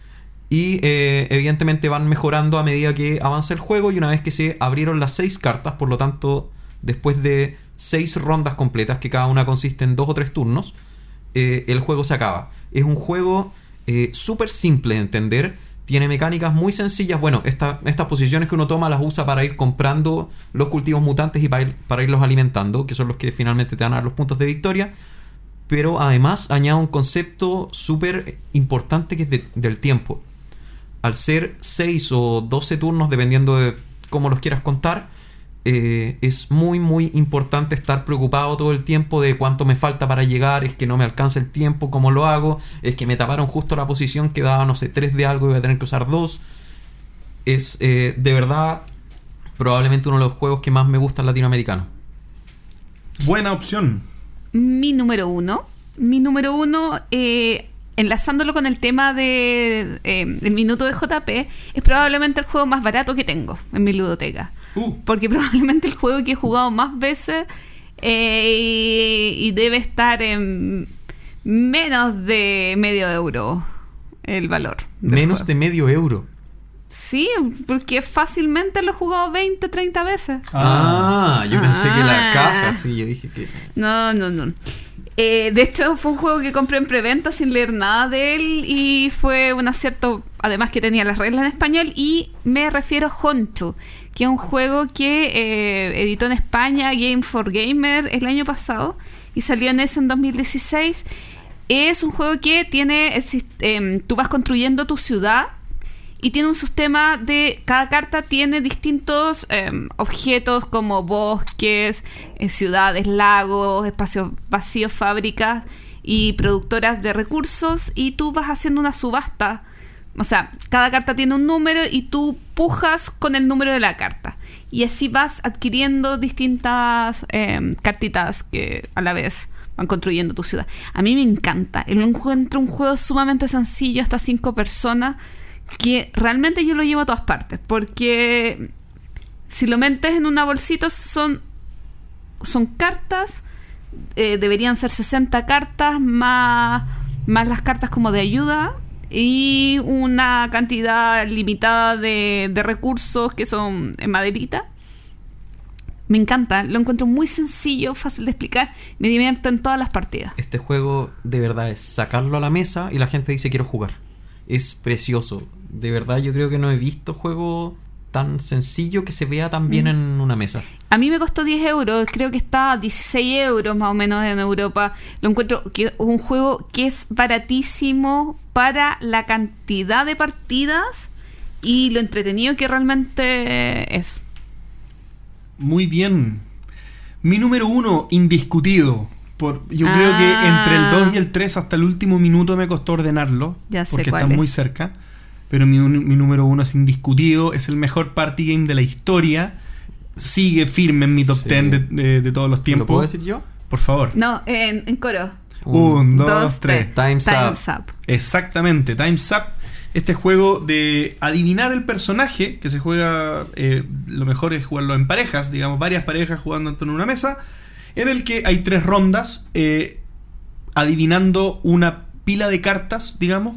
y eh, evidentemente van mejorando a medida que avanza el juego y una vez que se abrieron las seis cartas, por lo tanto después de seis rondas completas que cada una consiste en dos o tres turnos, eh, el juego se acaba. Es un juego eh, súper simple de entender. Tiene mecánicas muy sencillas. Bueno, esta- estas posiciones que uno toma las usa para ir comprando los cultivos mutantes y para, ir- para irlos alimentando, que son los que finalmente te van a dar los puntos de victoria. Pero además añade un concepto súper importante que es de- del tiempo. Al ser 6 o 12 turnos, dependiendo de cómo los quieras contar, eh, es muy muy importante estar preocupado todo el tiempo de cuánto me falta para llegar, es que no me alcanza el tiempo, cómo lo hago, es que me taparon justo la posición que daba, no sé, 3 de algo y voy a tener que usar 2. Es eh, de verdad probablemente uno de los juegos que más me gustan latinoamericanos. Buena opción. Mi número uno. Mi número uno, eh, enlazándolo con el tema de, eh, del minuto de JP, es probablemente el juego más barato que tengo en mi ludoteca. Uh, Porque probablemente el juego que he jugado más veces eh, y, y debe estar en menos de medio euro el valor. Menos juego. de medio euro. Sí, porque fácilmente lo he jugado 20, 30 veces. Ah, yo pensé que la Ah. caja, sí, yo dije que... No, no, no. Eh, de hecho, fue un juego que compré en preventa sin leer nada de él y fue un acierto, además que tenía las reglas en español y me refiero a Honcho, que es un juego que eh, editó en España Game for Gamer el año pasado y salió en ese en 2016. Es un juego que tiene, em, tú vas construyendo tu ciudad y tiene un sistema de cada carta tiene distintos em, objetos como bosques, eh, ciudades, lagos, espacios vacíos, fábricas y productoras de recursos y tú vas haciendo una subasta. O sea, cada carta tiene un número y tú pujas con el número de la carta. Y así vas adquiriendo distintas em, cartitas que a la vez van construyendo tu ciudad. A mí me encanta. Encuentro un juego sumamente sencillo, hasta cinco personas, que realmente yo lo llevo a todas partes. Porque si lo metes en una bolsita son, son cartas, eh, deberían ser 60 cartas más, más las cartas como de ayuda y una cantidad limitada de, de recursos que son en maderita. Me encanta, lo encuentro muy sencillo, fácil de explicar, me divierte en todas las partidas. Este juego de verdad es sacarlo a la mesa y la gente dice quiero jugar. Es precioso. De verdad yo creo que no he visto juego tan sencillo que se vea tan bien en una mesa. A mí me costó 10 euros, creo que está a 16 euros más o menos en Europa. Lo encuentro que es un juego que es baratísimo para la cantidad de partidas y lo entretenido que realmente es. muy bien. Mi número uno, indiscutido. Por, yo creo que Ah. entre el 2 y el 3 hasta el último minuto me costó ordenarlo. Ya sé porque cuál están es. muy cerca. Pero mi, mi número uno es indiscutido. Es el mejor party game de la historia. Sigue firme en mi top Sí. 10 de, de- de todos los ¿Lo tiempos. puedo decir yo? Por favor. No, en, en coro. Un, dos, Dos, tres. tres. Time's Time's up. up. Exactamente, Time's Up. Este juego de adivinar el personaje, que se juega, eh, lo mejor es jugarlo en parejas, digamos, varias parejas jugando en una mesa, en el que hay tres rondas, eh, adivinando una pila de cartas, digamos,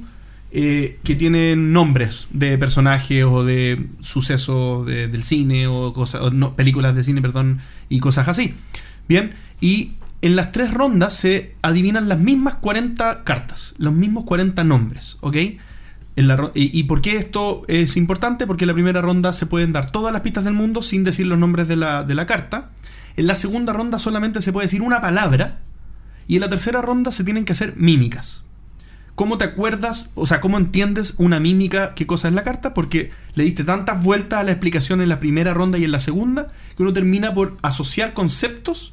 eh, que tienen nombres de personajes o de sucesos de- del cine o cosas, o no, películas de cine, perdón, y cosas así. Bien, y en las tres rondas se adivinan las mismas 40 cartas, los mismos 40 nombres, ¿ok? En la y, y por qué esto es importante? Porque en la primera ronda se pueden dar todas las pistas del mundo sin decir los nombres de la, de la carta. En la segunda ronda solamente se puede decir una palabra. Y en la tercera ronda se tienen que hacer mímicas. ¿Cómo te acuerdas, o sea, cómo entiendes una mímica, qué cosa es la carta? Porque le diste tantas vueltas a la explicación en la primera ronda y en la segunda, que uno termina por asociar conceptos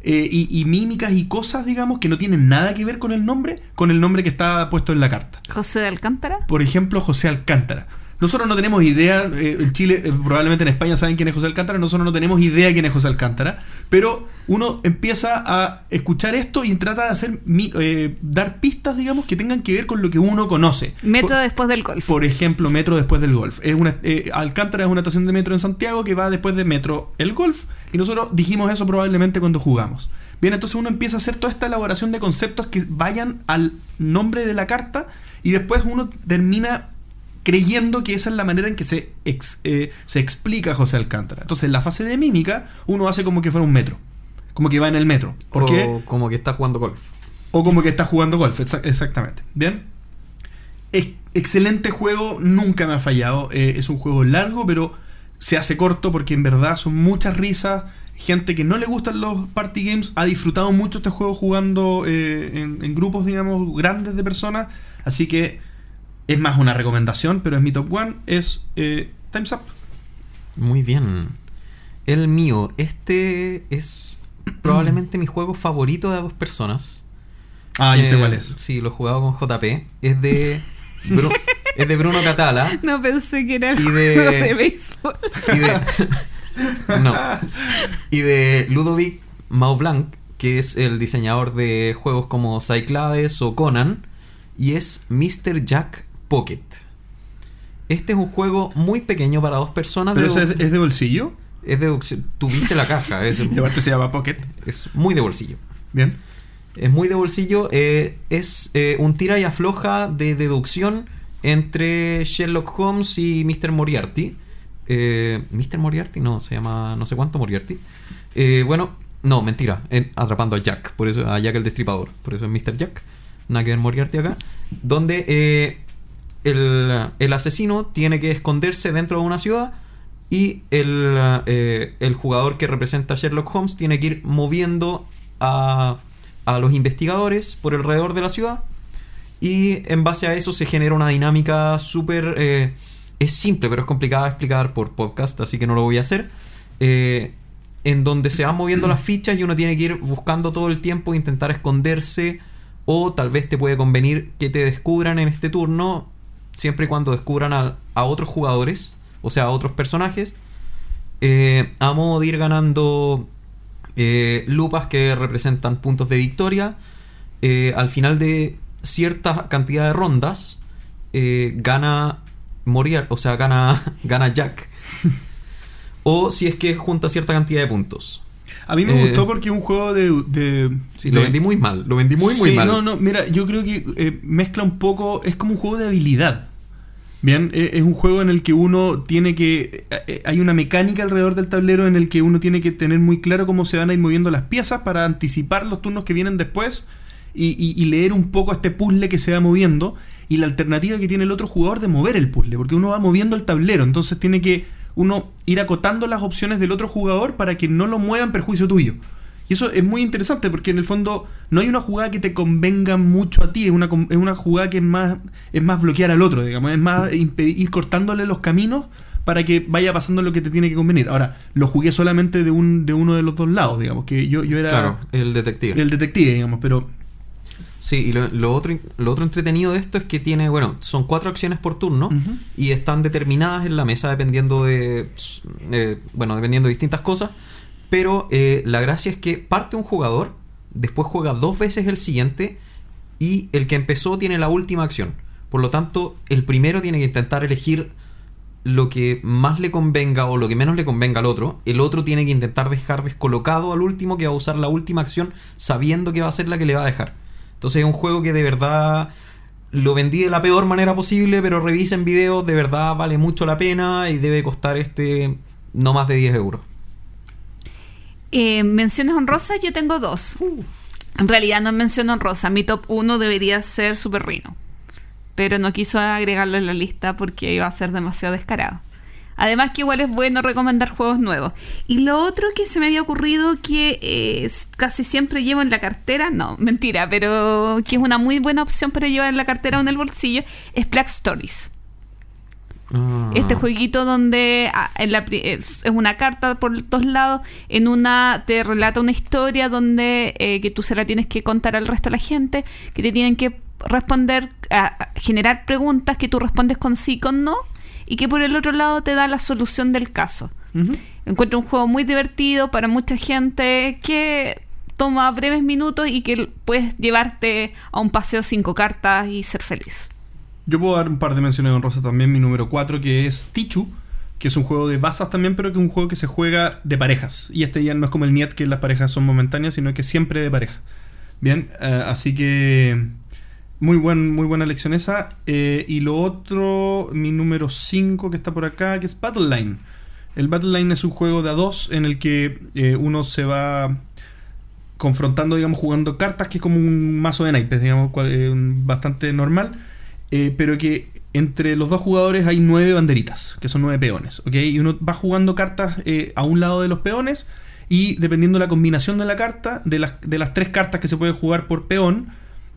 eh, y, y mímicas y cosas, digamos, que no tienen nada que ver con el nombre, con el nombre que está puesto en la carta. José de Alcántara. Por ejemplo, José Alcántara. Nosotros no tenemos idea, eh, en Chile, eh, probablemente en España saben quién es José Alcántara, nosotros no tenemos idea quién es José Alcántara, pero uno empieza a escuchar esto y trata de hacer mi- eh, dar pistas, digamos, que tengan que ver con lo que uno conoce. Metro Por- después del golf. por ejemplo, Metro después del Golf. Es una, Alcántara es una estación de metro en Santiago que va después de Metro el Golf. Y nosotros dijimos eso probablemente cuando jugamos. Bien, entonces uno empieza a hacer toda esta elaboración de conceptos que vayan al nombre de la carta y después uno termina creyendo que esa es la manera en que se, ex- eh, se explica José Alcántara. Entonces en la fase de mímica uno hace como que fuera un metro. Como que va en el metro. ¿Por o qué? como que está jugando golf. O como que estás jugando golf, exa- exactamente. Bien. Excelente juego, nunca me ha fallado. Eh, es un juego largo, pero se hace corto porque en verdad son muchas risas. Gente que no le gustan los party games ha disfrutado mucho este juego jugando eh, en, en grupos, digamos, grandes de personas. Así que es más una recomendación, pero es mi top one. Es eh, Time's Up. Muy bien. El mío, este es probablemente mi juego favorito de a dos personas. Ah, yo sé Eh, cuál es. Sí, lo he jugado con JP. Es de, Bru- es de Bruno Catala. No pensé que era el Y de- juego de béisbol. Y de, no. Y de Ludovic Maublanc, que es el diseñador de juegos como Cyclades o Conan. Y es Mr. Jack Pocket. Este es un juego muy pequeño para dos personas. Pero de ese es, es de bolsillo. es de deducción. Tuviste la caja, es, Y aparte se llama Pocket. es muy de bolsillo. Bien. Es muy de bolsillo. eh, es eh, un tira y afloja de deducción entre Sherlock Holmes y Mr. Moriarty. Eh, Mr. Moriarty, no, se llama no sé cuánto Moriarty. Eh, bueno, no, mentira. en- atrapando a Jack, por eso a Jack el Destripador. Por eso es Mr. Jack. Nada que ver Moriarty acá. Donde el, el asesino tiene que esconderse dentro de una ciudad y el, eh, el jugador que representa a Sherlock Holmes tiene que ir moviendo a, a los investigadores por alrededor de la ciudad. Y en base a eso se genera una dinámica súper... eh, es simple, pero es complicada de explicar por podcast, así que no lo voy a hacer. Eh, en donde se van moviendo las fichas y uno tiene que ir buscando todo el tiempo, intentar esconderse. O tal vez te puede convenir que te descubran en este turno, siempre y cuando descubran a, a otros jugadores, o sea, a otros personajes. eh, a modo de ir ganando eh, lupas que representan puntos de victoria. Eh, al final de cierta cantidad de rondas, gana Moriar, o sea, gana, gana Jack. o si es que junta cierta cantidad de puntos. A mí me Eh, gustó porque es un juego de. de- Sí, lo vendí muy mal, lo vendí muy, muy Sí, mal. No, no, mira, yo creo que eh, mezcla un poco. Es como un juego de habilidad. Bien, Eh, es un juego en el que uno tiene que. eh, eh, hay una mecánica alrededor del tablero en el que uno tiene que tener muy claro cómo se van a ir moviendo las piezas para anticipar los turnos que vienen después y, y- y leer un poco este puzzle que se va moviendo y la alternativa que tiene el otro jugador de mover el puzzle, porque uno va moviendo el tablero, entonces tiene que uno ir acotando las opciones del otro jugador para que no lo mueva en perjuicio tuyo. Y eso es muy interesante porque en el fondo no hay una jugada que te convenga mucho a ti, es una, es una jugada que es más, es más bloquear al otro, digamos, es más impedir- ir cortándole los caminos para que vaya pasando lo que te tiene que convenir. Ahora, lo jugué solamente de, un, de uno de los dos lados, digamos, que yo, yo era Claro, el detective. el detective, digamos, pero Sí, y lo, lo otro, lo otro entretenido de esto es que tiene, bueno, son cuatro acciones por turno y están determinadas en la mesa dependiendo de, eh, bueno, dependiendo de distintas cosas. Pero eh, la gracia es que parte un jugador, después juega dos veces el siguiente y el que empezó tiene la última acción. Por lo tanto, el primero tiene que intentar elegir lo que más le convenga o lo que menos le convenga al otro. El otro tiene que intentar dejar descolocado al último que va a usar la última acción sabiendo que va a ser la que le va a dejar. Entonces es un juego que de verdad lo vendí de la peor manera posible, pero revisen videos, de verdad vale mucho la pena y debe costar este no más de 10 euros. Eh, menciones honrosas, yo tengo dos. En realidad no es mención honrosa. Mi top 1 debería ser Super Rino. Pero no quiso agregarlo en la lista porque iba a ser demasiado descarado. Además que igual es bueno recomendar juegos nuevos. Y lo otro que se me había ocurrido que eh, casi siempre llevo en la cartera, no, mentira, pero que es una muy buena opción para llevar en la cartera o en el bolsillo, es Black Stories. Ah. Este jueguito donde ah, en la pri- es es una carta por todos lados, en una te relata una historia donde eh, que tú se la tienes que contar al resto de la gente, que te tienen que responder, a- a generar preguntas que tú respondes con sí, con no, y que por el otro lado te da la solución del caso. Ujú. Encuentro un juego muy divertido para mucha gente que toma breves minutos y que puedes llevarte a un paseo cinco cartas y ser feliz. Yo puedo dar un par de menciones honrosas también. Mi número 4, que es Tichu, que es un juego de basas también, pero que es un juego que se juega de parejas. Y este ya no es como el Niet, que las parejas son momentáneas, sino que siempre de pareja. Bien, eh, así que muy, buen, muy buena lección esa. Eh, y lo otro, mi número 5, que está por acá, que es Battle Line. El Battle Line es un juego de a dos en el que eh, uno se va confrontando, digamos, jugando cartas, que es como un mazo de naipes, digamos, cual- eh, bastante normal, eh, pero que entre los dos jugadores hay nueve banderitas, que son nueve peones, ¿ok? Y uno va jugando cartas a un lado de los peones y dependiendo de la combinación de la carta, de las, de las tres cartas que se puede jugar por peón,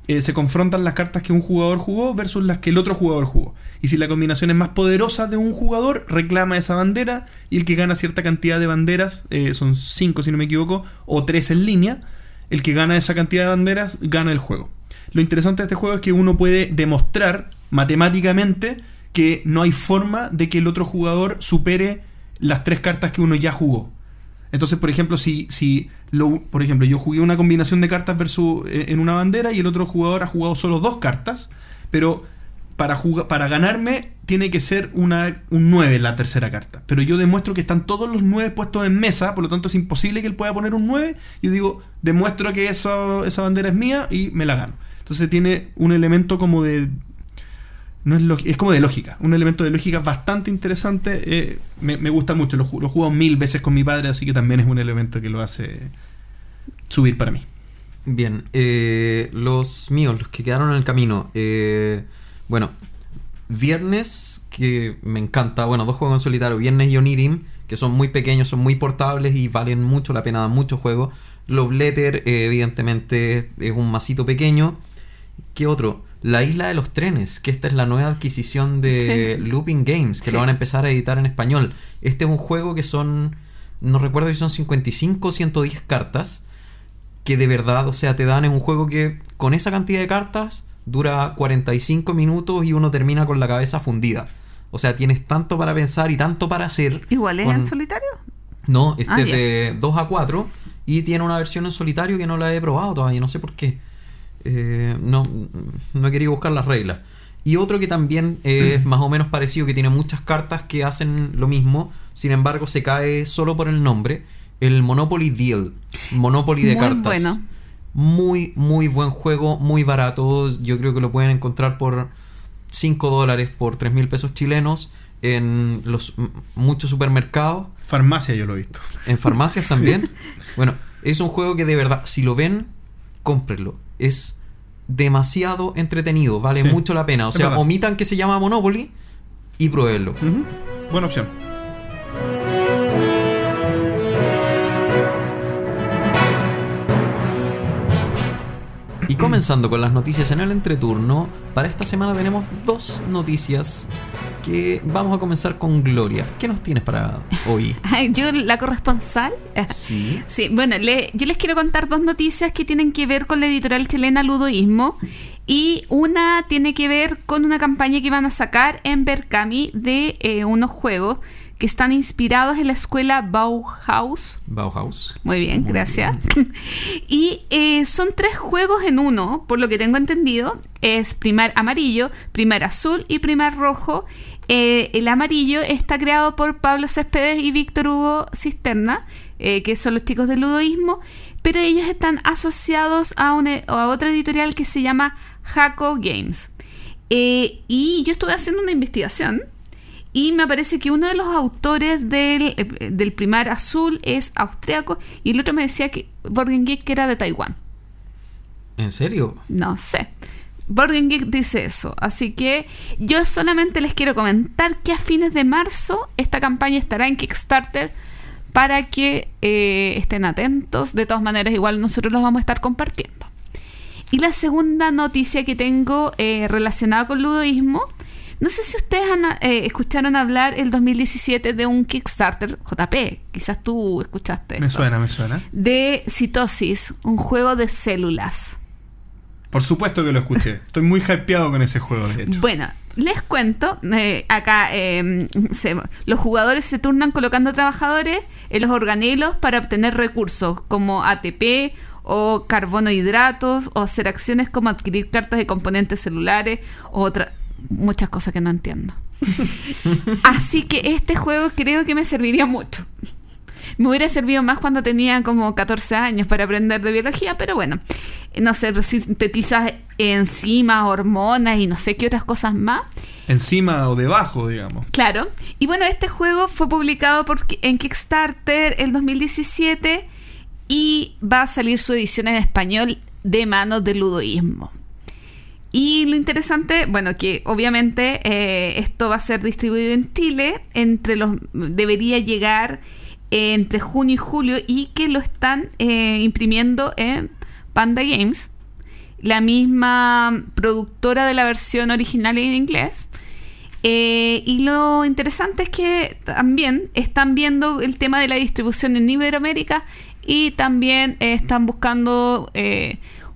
eh, se confrontan las cartas que un jugador jugó versus las que el otro jugador jugó. Y si la combinación es más poderosa de un jugador, reclama esa bandera y el que gana cierta cantidad de banderas, eh, son 5 si no me equivoco, o 3 en línea, el que gana esa cantidad de banderas gana el juego. Lo interesante de este juego es que uno puede demostrar matemáticamente que no hay forma de que el otro jugador supere las tres cartas que uno ya jugó. Entonces, por ejemplo, si, si lo, por ejemplo, yo jugué una combinación de cartas versus eh, en una bandera y el otro jugador ha jugado solo dos cartas, pero para, para ganarme tiene que ser una, un 9 la tercera carta. Pero yo demuestro que están todos los 9 puestos en mesa, por lo tanto es imposible que él pueda poner un 9. Yo digo, demuestro que eso- esa bandera es mía y me la gano. Entonces tiene un elemento como de... No es, es como de lógica, un elemento de lógica bastante interesante. eh, me, gusta mucho, lo, lo mil veces con mi padre, así que también es un elemento que lo hace subir para mí. Bien, eh, los míos, los que quedaron en el camino. eh, bueno, Viernes, que me encanta. Bueno, dos juegos en solitario, Viernes y Onirim, que son muy pequeños, son muy portables y valen mucho la pena, dan mucho juego. Love Letter, eh, evidentemente, es un masito pequeño. ¿Qué otro? La Isla de los Trenes, que esta es la nueva adquisición de Sí. Looping Games, que Sí. lo van a empezar a editar en español. Este es un juego que son, no recuerdo si son 55 o 110 cartas, que de verdad, o sea, te dan en un juego que con esa cantidad de cartas dura 45 minutos y uno termina con la cabeza fundida. O sea, tienes tanto para pensar y tanto para hacer. Igual es con- en solitario. No, este Ah, es ya. de 2 a 4 y tiene una versión en solitario que no la he probado todavía, no sé por qué. Eh, no, no he querido buscar las reglas. Y otro que también es más o menos parecido, que tiene muchas cartas que hacen lo mismo, sin embargo se cae solo por el nombre, el Monopoly Deal. Monopoly de Muy cartas. bueno. Muy, muy buen juego, muy barato. Yo creo que lo pueden encontrar por 5 dólares, por 3 mil pesos chilenos en los muchos supermercados. Farmacia yo lo he visto. En farmacias también. Bueno, es un juego que de verdad, si lo ven, cómprenlo. Es demasiado entretenido, vale Sí, mucho la pena. O es sea, verdad. omitan que se llama Monopoly y pruébenlo. Buena opción. Y comenzando con las noticias en el entreturno, para esta semana tenemos dos noticias que vamos a comenzar con Gloria. ¿Qué nos tienes para hoy? Yo, la corresponsal. Sí. Sí, bueno, le- yo les quiero contar dos noticias que tienen que ver con la editorial chilena Ludoísmo. Y una tiene que ver con una campaña que van a sacar en Berkami de eh, unos juegos que están inspirados en la escuela Bauhaus. Bauhaus. Muy bien, Muy gracias. Y eh, son tres juegos en uno, por lo que tengo entendido. Es primer amarillo, primer azul y primer rojo. Eh, el amarillo está creado por Pablo Céspedes y Víctor Hugo Cisterna, eh, que son los chicos del ludoísmo, pero ellos están asociados a, una, a otra editorial que se llama Jaco Games. Eh, y yo estuve haciendo una investigación y me parece que uno de los autores del, eh, del primer azul es austriaco y el otro me decía que Borgen Geek que era de Taiwán. ¿En serio? No sé. Borgen Geek dice eso. Así que yo solamente les quiero comentar que a fines de marzo esta campaña estará en Kickstarter para que eh, estén atentos. De todas maneras, igual nosotros los vamos a estar compartiendo. Y la segunda noticia que tengo eh, relacionada con ludoísmo. No sé si ustedes han, eh, escucharon hablar el 2017 de un Kickstarter, JP, quizás tú escuchaste. Me esto, suena, me suena. De Citosis, un juego de células. Por supuesto que lo escuché. Estoy muy hypeado con ese juego, de hecho. Bueno, les cuento, eh, acá eh, se- los jugadores se turnan colocando trabajadores en los organelos para obtener recursos como ATP o carbono hidratos o hacer acciones como adquirir cartas de componentes celulares o otras muchas cosas que no entiendo. Así que este juego creo que me serviría mucho. Me hubiera servido más cuando tenía como 14 años para aprender de biología, pero bueno, no sé, sintetizas enzimas, hormonas y no sé qué otras cosas más. Encima o debajo, digamos. Claro. Y bueno, este juego fue publicado por, en Kickstarter el 2017 y va a salir su edición en español de manos del ludoísmo. Y lo interesante, bueno, que obviamente eh, esto va a ser distribuido en Chile, entre los debería llegar entre junio y julio y que lo están eh, imprimiendo en Panda Games, la misma productora de la versión original en inglés. Eh, y lo interesante es que también están viendo el tema de la distribución en Iberoamérica y también están buscando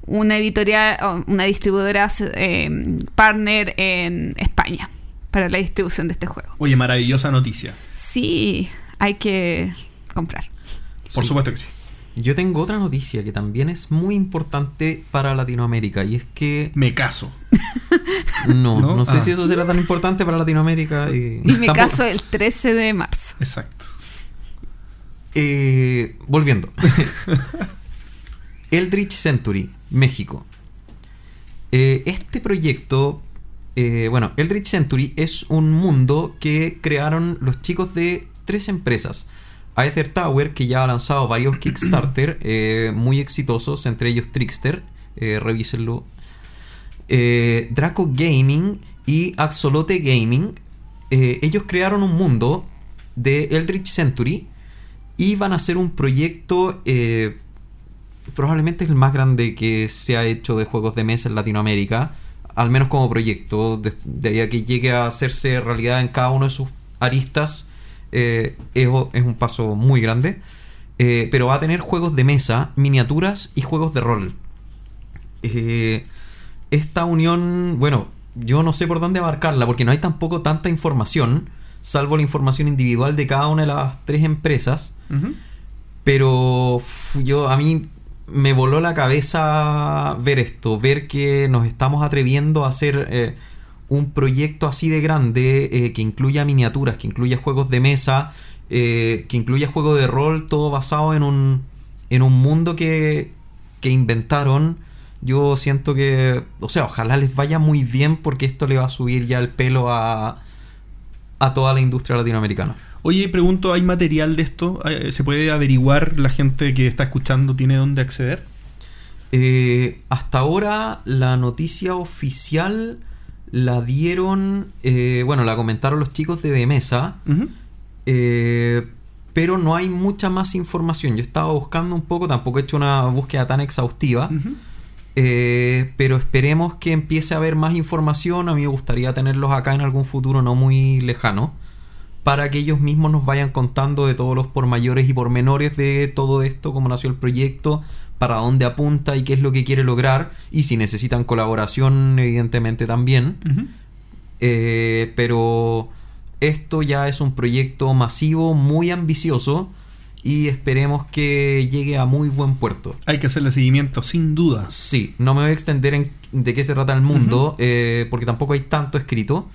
una editorial, o una distribuidora eh, partner en España para la distribución de este juego. Oye, maravillosa noticia. Sí, hay que comprar. Por Sí. supuesto que sí. Yo tengo otra noticia que también es muy importante para Latinoamérica y es que Me caso. no, ¿No? no, sé Ah. si eso será tan importante para Latinoamérica. Y, Y me tampoco- caso el 13 de marzo. Exacto. Eh, volviendo. Eldritch Century, México. Eh, este proyecto, eh, bueno, Eldritch Century es un mundo que crearon los chicos de tres empresas. Aether Tower, que ya ha lanzado varios Kickstarter eh, muy exitosos, entre ellos Trickster, revísenlo. Draco Gaming y Axolote Gaming. ellos crearon un mundo de Eldritch Century y van a hacer un proyecto probablemente el más grande que se ha hecho de juegos de mesa en Latinoamérica, al menos como proyecto, de, de ahí a que llegue a hacerse realidad en cada uno de sus aristas, eh, es, es un paso muy grande. Eh, pero va a tener juegos de mesa, miniaturas y juegos de rol. Eh, esta unión, bueno, yo no sé por dónde abarcarla, porque no hay tampoco tanta información, salvo la información individual de cada una de las tres empresas. Pero yo a mí me voló la cabeza ver esto, ver que nos estamos atreviendo a hacer eh, un proyecto así de grande eh, que incluya miniaturas, que incluya juegos de mesa, eh, que incluya juego de rol, todo basado en un, en un mundo que, que inventaron. Yo siento que, o sea, ojalá les vaya muy bien porque esto le va a subir ya el pelo a, a toda la industria latinoamericana. Oye, pregunto, ¿hay material de esto? Eh, ¿Se puede averiguar? ¿La gente que está escuchando tiene dónde acceder? Eh, hasta ahora la noticia oficial la dieron, eh, bueno, la comentaron los chicos de De Mesa, eh, pero no hay mucha más información. Yo estaba buscando un poco, tampoco he hecho una búsqueda tan exhaustiva, pero esperemos que empiece a haber más información. A mí me gustaría tenerlos acá en algún futuro no muy lejano, para que ellos mismos nos vayan contando de todos los pormayores y pormenores de todo esto, cómo nació el proyecto, para dónde apunta y qué es lo que quiere lograr, y si necesitan colaboración, evidentemente también. Eh, pero esto ya es un proyecto masivo, muy ambicioso, y esperemos que llegue a muy buen puerto. Hay que hacerle seguimiento, sin dudas. Sí, no me voy a extender en de qué se trata el mundo, eh, porque tampoco hay tanto escrito,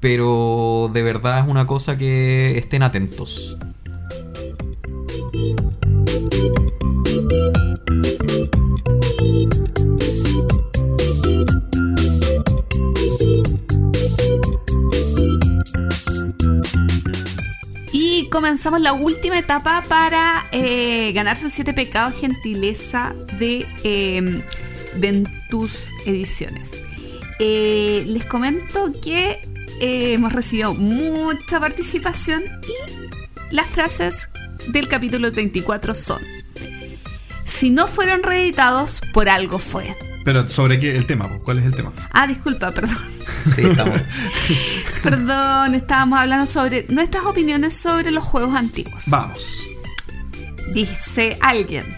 pero de verdad es una cosa que estén atentos. Y comenzamos la última etapa para eh, ganar sus siete pecados gentileza de eh, Ventus Ediciones. Eh, les comento que eh, hemos recibido mucha participación y las frases del capítulo 34 son: Si no fueron reeditados, por algo fue. Pero sobre qué el tema? ¿cuál es el tema? Ah, disculpa, perdón. Sí, estamos. Perdón, estábamos hablando sobre nuestras opiniones sobre los juegos antiguos. Vamos. Dice alguien,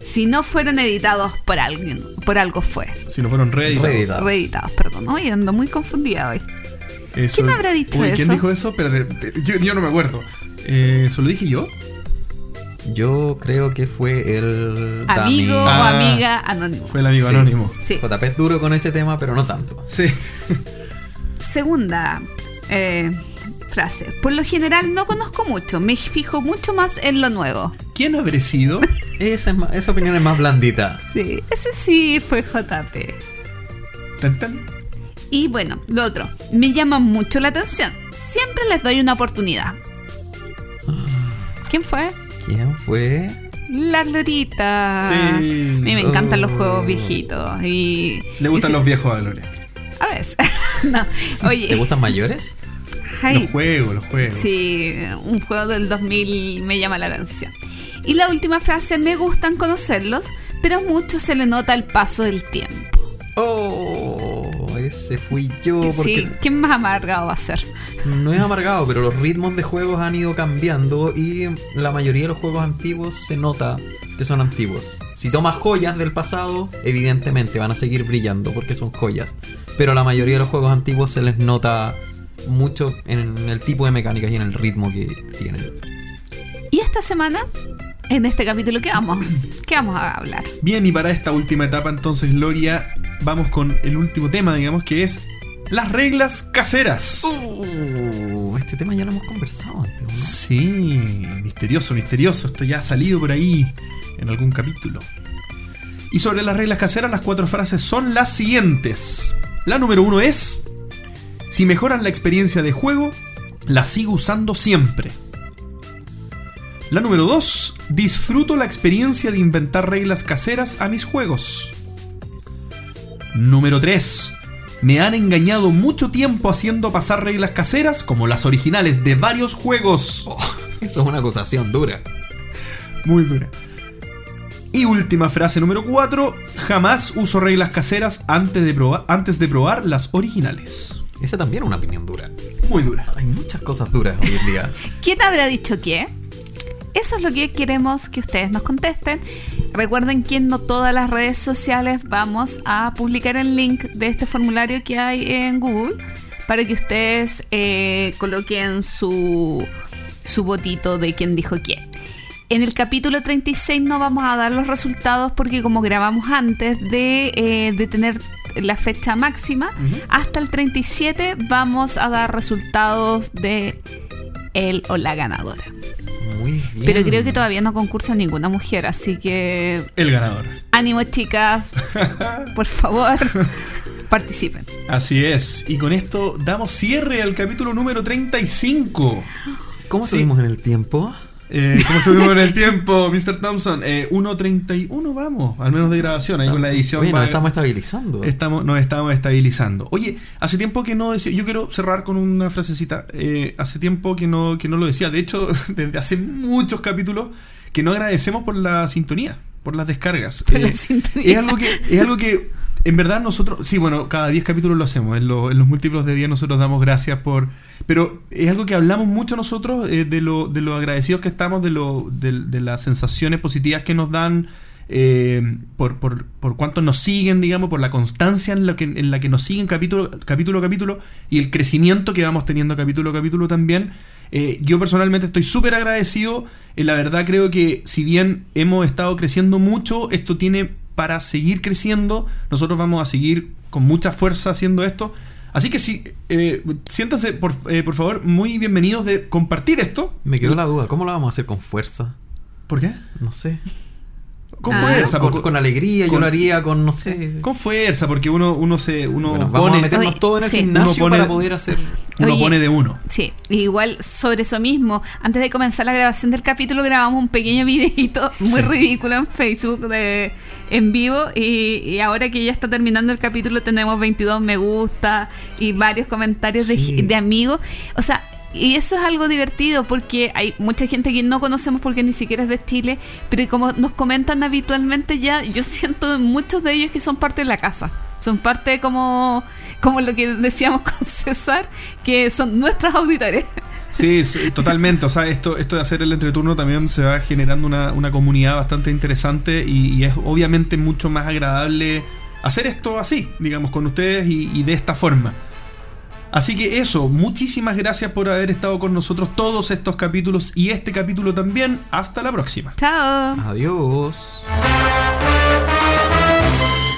si no fueron editados por alguien, por algo fue. Si no fueron reeditados. Reeditados. Reeditados, perdón. Hoy ando muy confundida hoy. Eso- ¿Quién habrá dicho Uy, eso? ¿Quién dijo eso? Espérate, yo, yo no me acuerdo. Eh, ¿Se lo dije yo? Yo creo que fue el Amigo o Ah, amiga anónimo. Fue el amigo Sí. anónimo. Sí. JP es duro con ese tema, pero no tanto. Sí. Segunda eh, frase. Por lo general no conozco mucho, me fijo mucho más en lo nuevo. ¿Quién habré sido? Esa, es más- esa opinión es más blandita. Sí, ese sí fue JP. Tan, tan. Y bueno, lo otro, me llama mucho la atención. Siempre les doy una oportunidad. ¿Quién fue? ¿Quién fue? La Glorita. Sí. A mí me encantan los Oh. juegos viejitos. Y. Le gustan y sí, los viejos a Gloria. A veces. no. Oye. ¿Te gustan mayores? ay, Los juegos, los juegos. Sí, un juego del 2000 me llama la atención. Y la última frase, me gustan conocerlos, pero a muchos se le nota el paso del tiempo. Oh, ese fui yo. Que Porque sí, ¿quién más amargado va a ser? no es amargado, pero los ritmos de juegos han ido cambiando y la mayoría de los juegos antiguos se nota que son antiguos. Si tomas joyas del pasado, evidentemente van a seguir brillando porque son joyas. Pero la mayoría de los juegos antiguos se les nota mucho en el tipo de mecánicas y en el ritmo que tienen. Y esta semana, en este capítulo, ¿qué vamos, qué vamos a hablar? Bien, y para esta última etapa, entonces, Gloria, vamos con el último tema, digamos, que es las reglas caseras. Uh, este tema ya lo hemos conversado antes. ¿no? Sí, misterioso, misterioso. Esto ya ha salido por ahí en algún capítulo. Y sobre las reglas caseras, las cuatro frases son las siguientes. La número uno es: Si mejoran la experiencia de juego, la sigo usando siempre. La número 2. Disfruto la experiencia de inventar reglas caseras a mis juegos. Número 3. Me han engañado mucho tiempo haciendo pasar reglas caseras como las originales de varios juegos. Oh, eso es una acusación dura. Muy dura. Y última frase número 4. Jamás uso reglas caseras antes de, probar, antes de probar las originales. Esa también es una opinión dura. Muy dura. Hay muchas cosas duras hoy en día. ¿Quién habrá dicho qué? Eso es lo que queremos que ustedes nos contesten. Recuerden que en no todas las redes sociales vamos a publicar el link de este formulario que hay en Google para que ustedes eh, coloquen su, su votito de quién dijo qué. En el capítulo 36 no vamos a dar los resultados porque como grabamos antes de, eh, de tener la fecha máxima, hasta el 37 vamos a dar resultados de el o la ganadora. Muy bien. Pero creo que todavía no concursa ninguna mujer, así que El ganador. ánimo chicas, por favor, participen. Así es. Y con esto damos cierre al capítulo número 35. ¿Cómo Sí. seguimos en el tiempo? Eh, ¿Cómo estuvimos en el tiempo, Mr. Thompson? Eh, 1.31 vamos, al menos de grabación. Ahí con la edición Bueno, va- estamos estabilizando. Estamos, nos estamos estabilizando. Oye, hace tiempo que no decía. Yo quiero cerrar con una frasecita. Eh, hace tiempo que no, que no lo decía. De hecho, desde hace muchos capítulos que no agradecemos por la sintonía, por las descargas. Por la Eh, sintonía. Es algo que, es algo que en verdad nosotros. Sí, bueno, cada 10 capítulos lo hacemos. En, lo- en los múltiplos de 10 nosotros damos gracias por. Pero es algo que hablamos mucho nosotros eh, de, lo, de lo agradecidos que estamos, de, lo, de, de las sensaciones positivas que nos dan eh, por, por, por cuánto nos siguen, digamos, por la constancia en, lo que, en la que nos siguen capítulo, capítulo a capítulo y el crecimiento que vamos teniendo capítulo a capítulo también. Eh, yo personalmente estoy súper agradecido. Eh, la verdad creo que si bien hemos estado creciendo mucho, esto tiene para seguir creciendo. Nosotros vamos a seguir con mucha fuerza haciendo esto. Así que sí, eh, siéntanse por, eh, por favor muy bienvenidos de compartir esto. Me quedó la duda, ¿cómo lo vamos a hacer con fuerza? ¿Por qué? No sé. Con Ah. fuerza. con, con alegría, yo con- lo haría con, no sé. Con fuerza, porque uno, uno se uno Bueno, vamos pone, a meternos Oye, todo en el sí. gimnasio Uno pone- para poder hacer. uno Oye. pone de uno. Sí, igual sobre eso mismo, antes de comenzar la grabación del capítulo grabamos un pequeño videito muy Sí. ridículo en Facebook de en vivo y, y ahora que ya está terminando el capítulo tenemos 22 me gusta y varios comentarios de, de amigos, o sea, y eso es algo divertido porque hay mucha gente que no conocemos porque ni siquiera es de Chile, pero como nos comentan habitualmente ya, yo siento en muchos de ellos que son parte de la casa. Son parte como, como lo que decíamos con César, que son nuestros auditores. Sí, sí, totalmente. O sea, esto, esto de hacer el entreturno también se va generando una, una comunidad bastante interesante y, es obviamente mucho más agradable hacer esto así, digamos, con ustedes y de esta forma. Así que eso, muchísimas gracias por haber estado con nosotros todos estos capítulos y este capítulo también. Hasta la próxima. Chao. Adiós.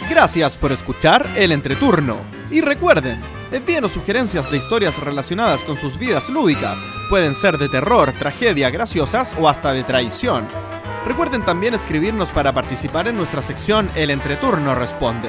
Gracias por escuchar el entreturno. Y recuerden, envíenos sugerencias de historias relacionadas con sus vidas lúdicas. Pueden ser de terror, tragedia, graciosas o hasta de traición. Recuerden también escribirnos para participar en nuestra sección El entreturno responde.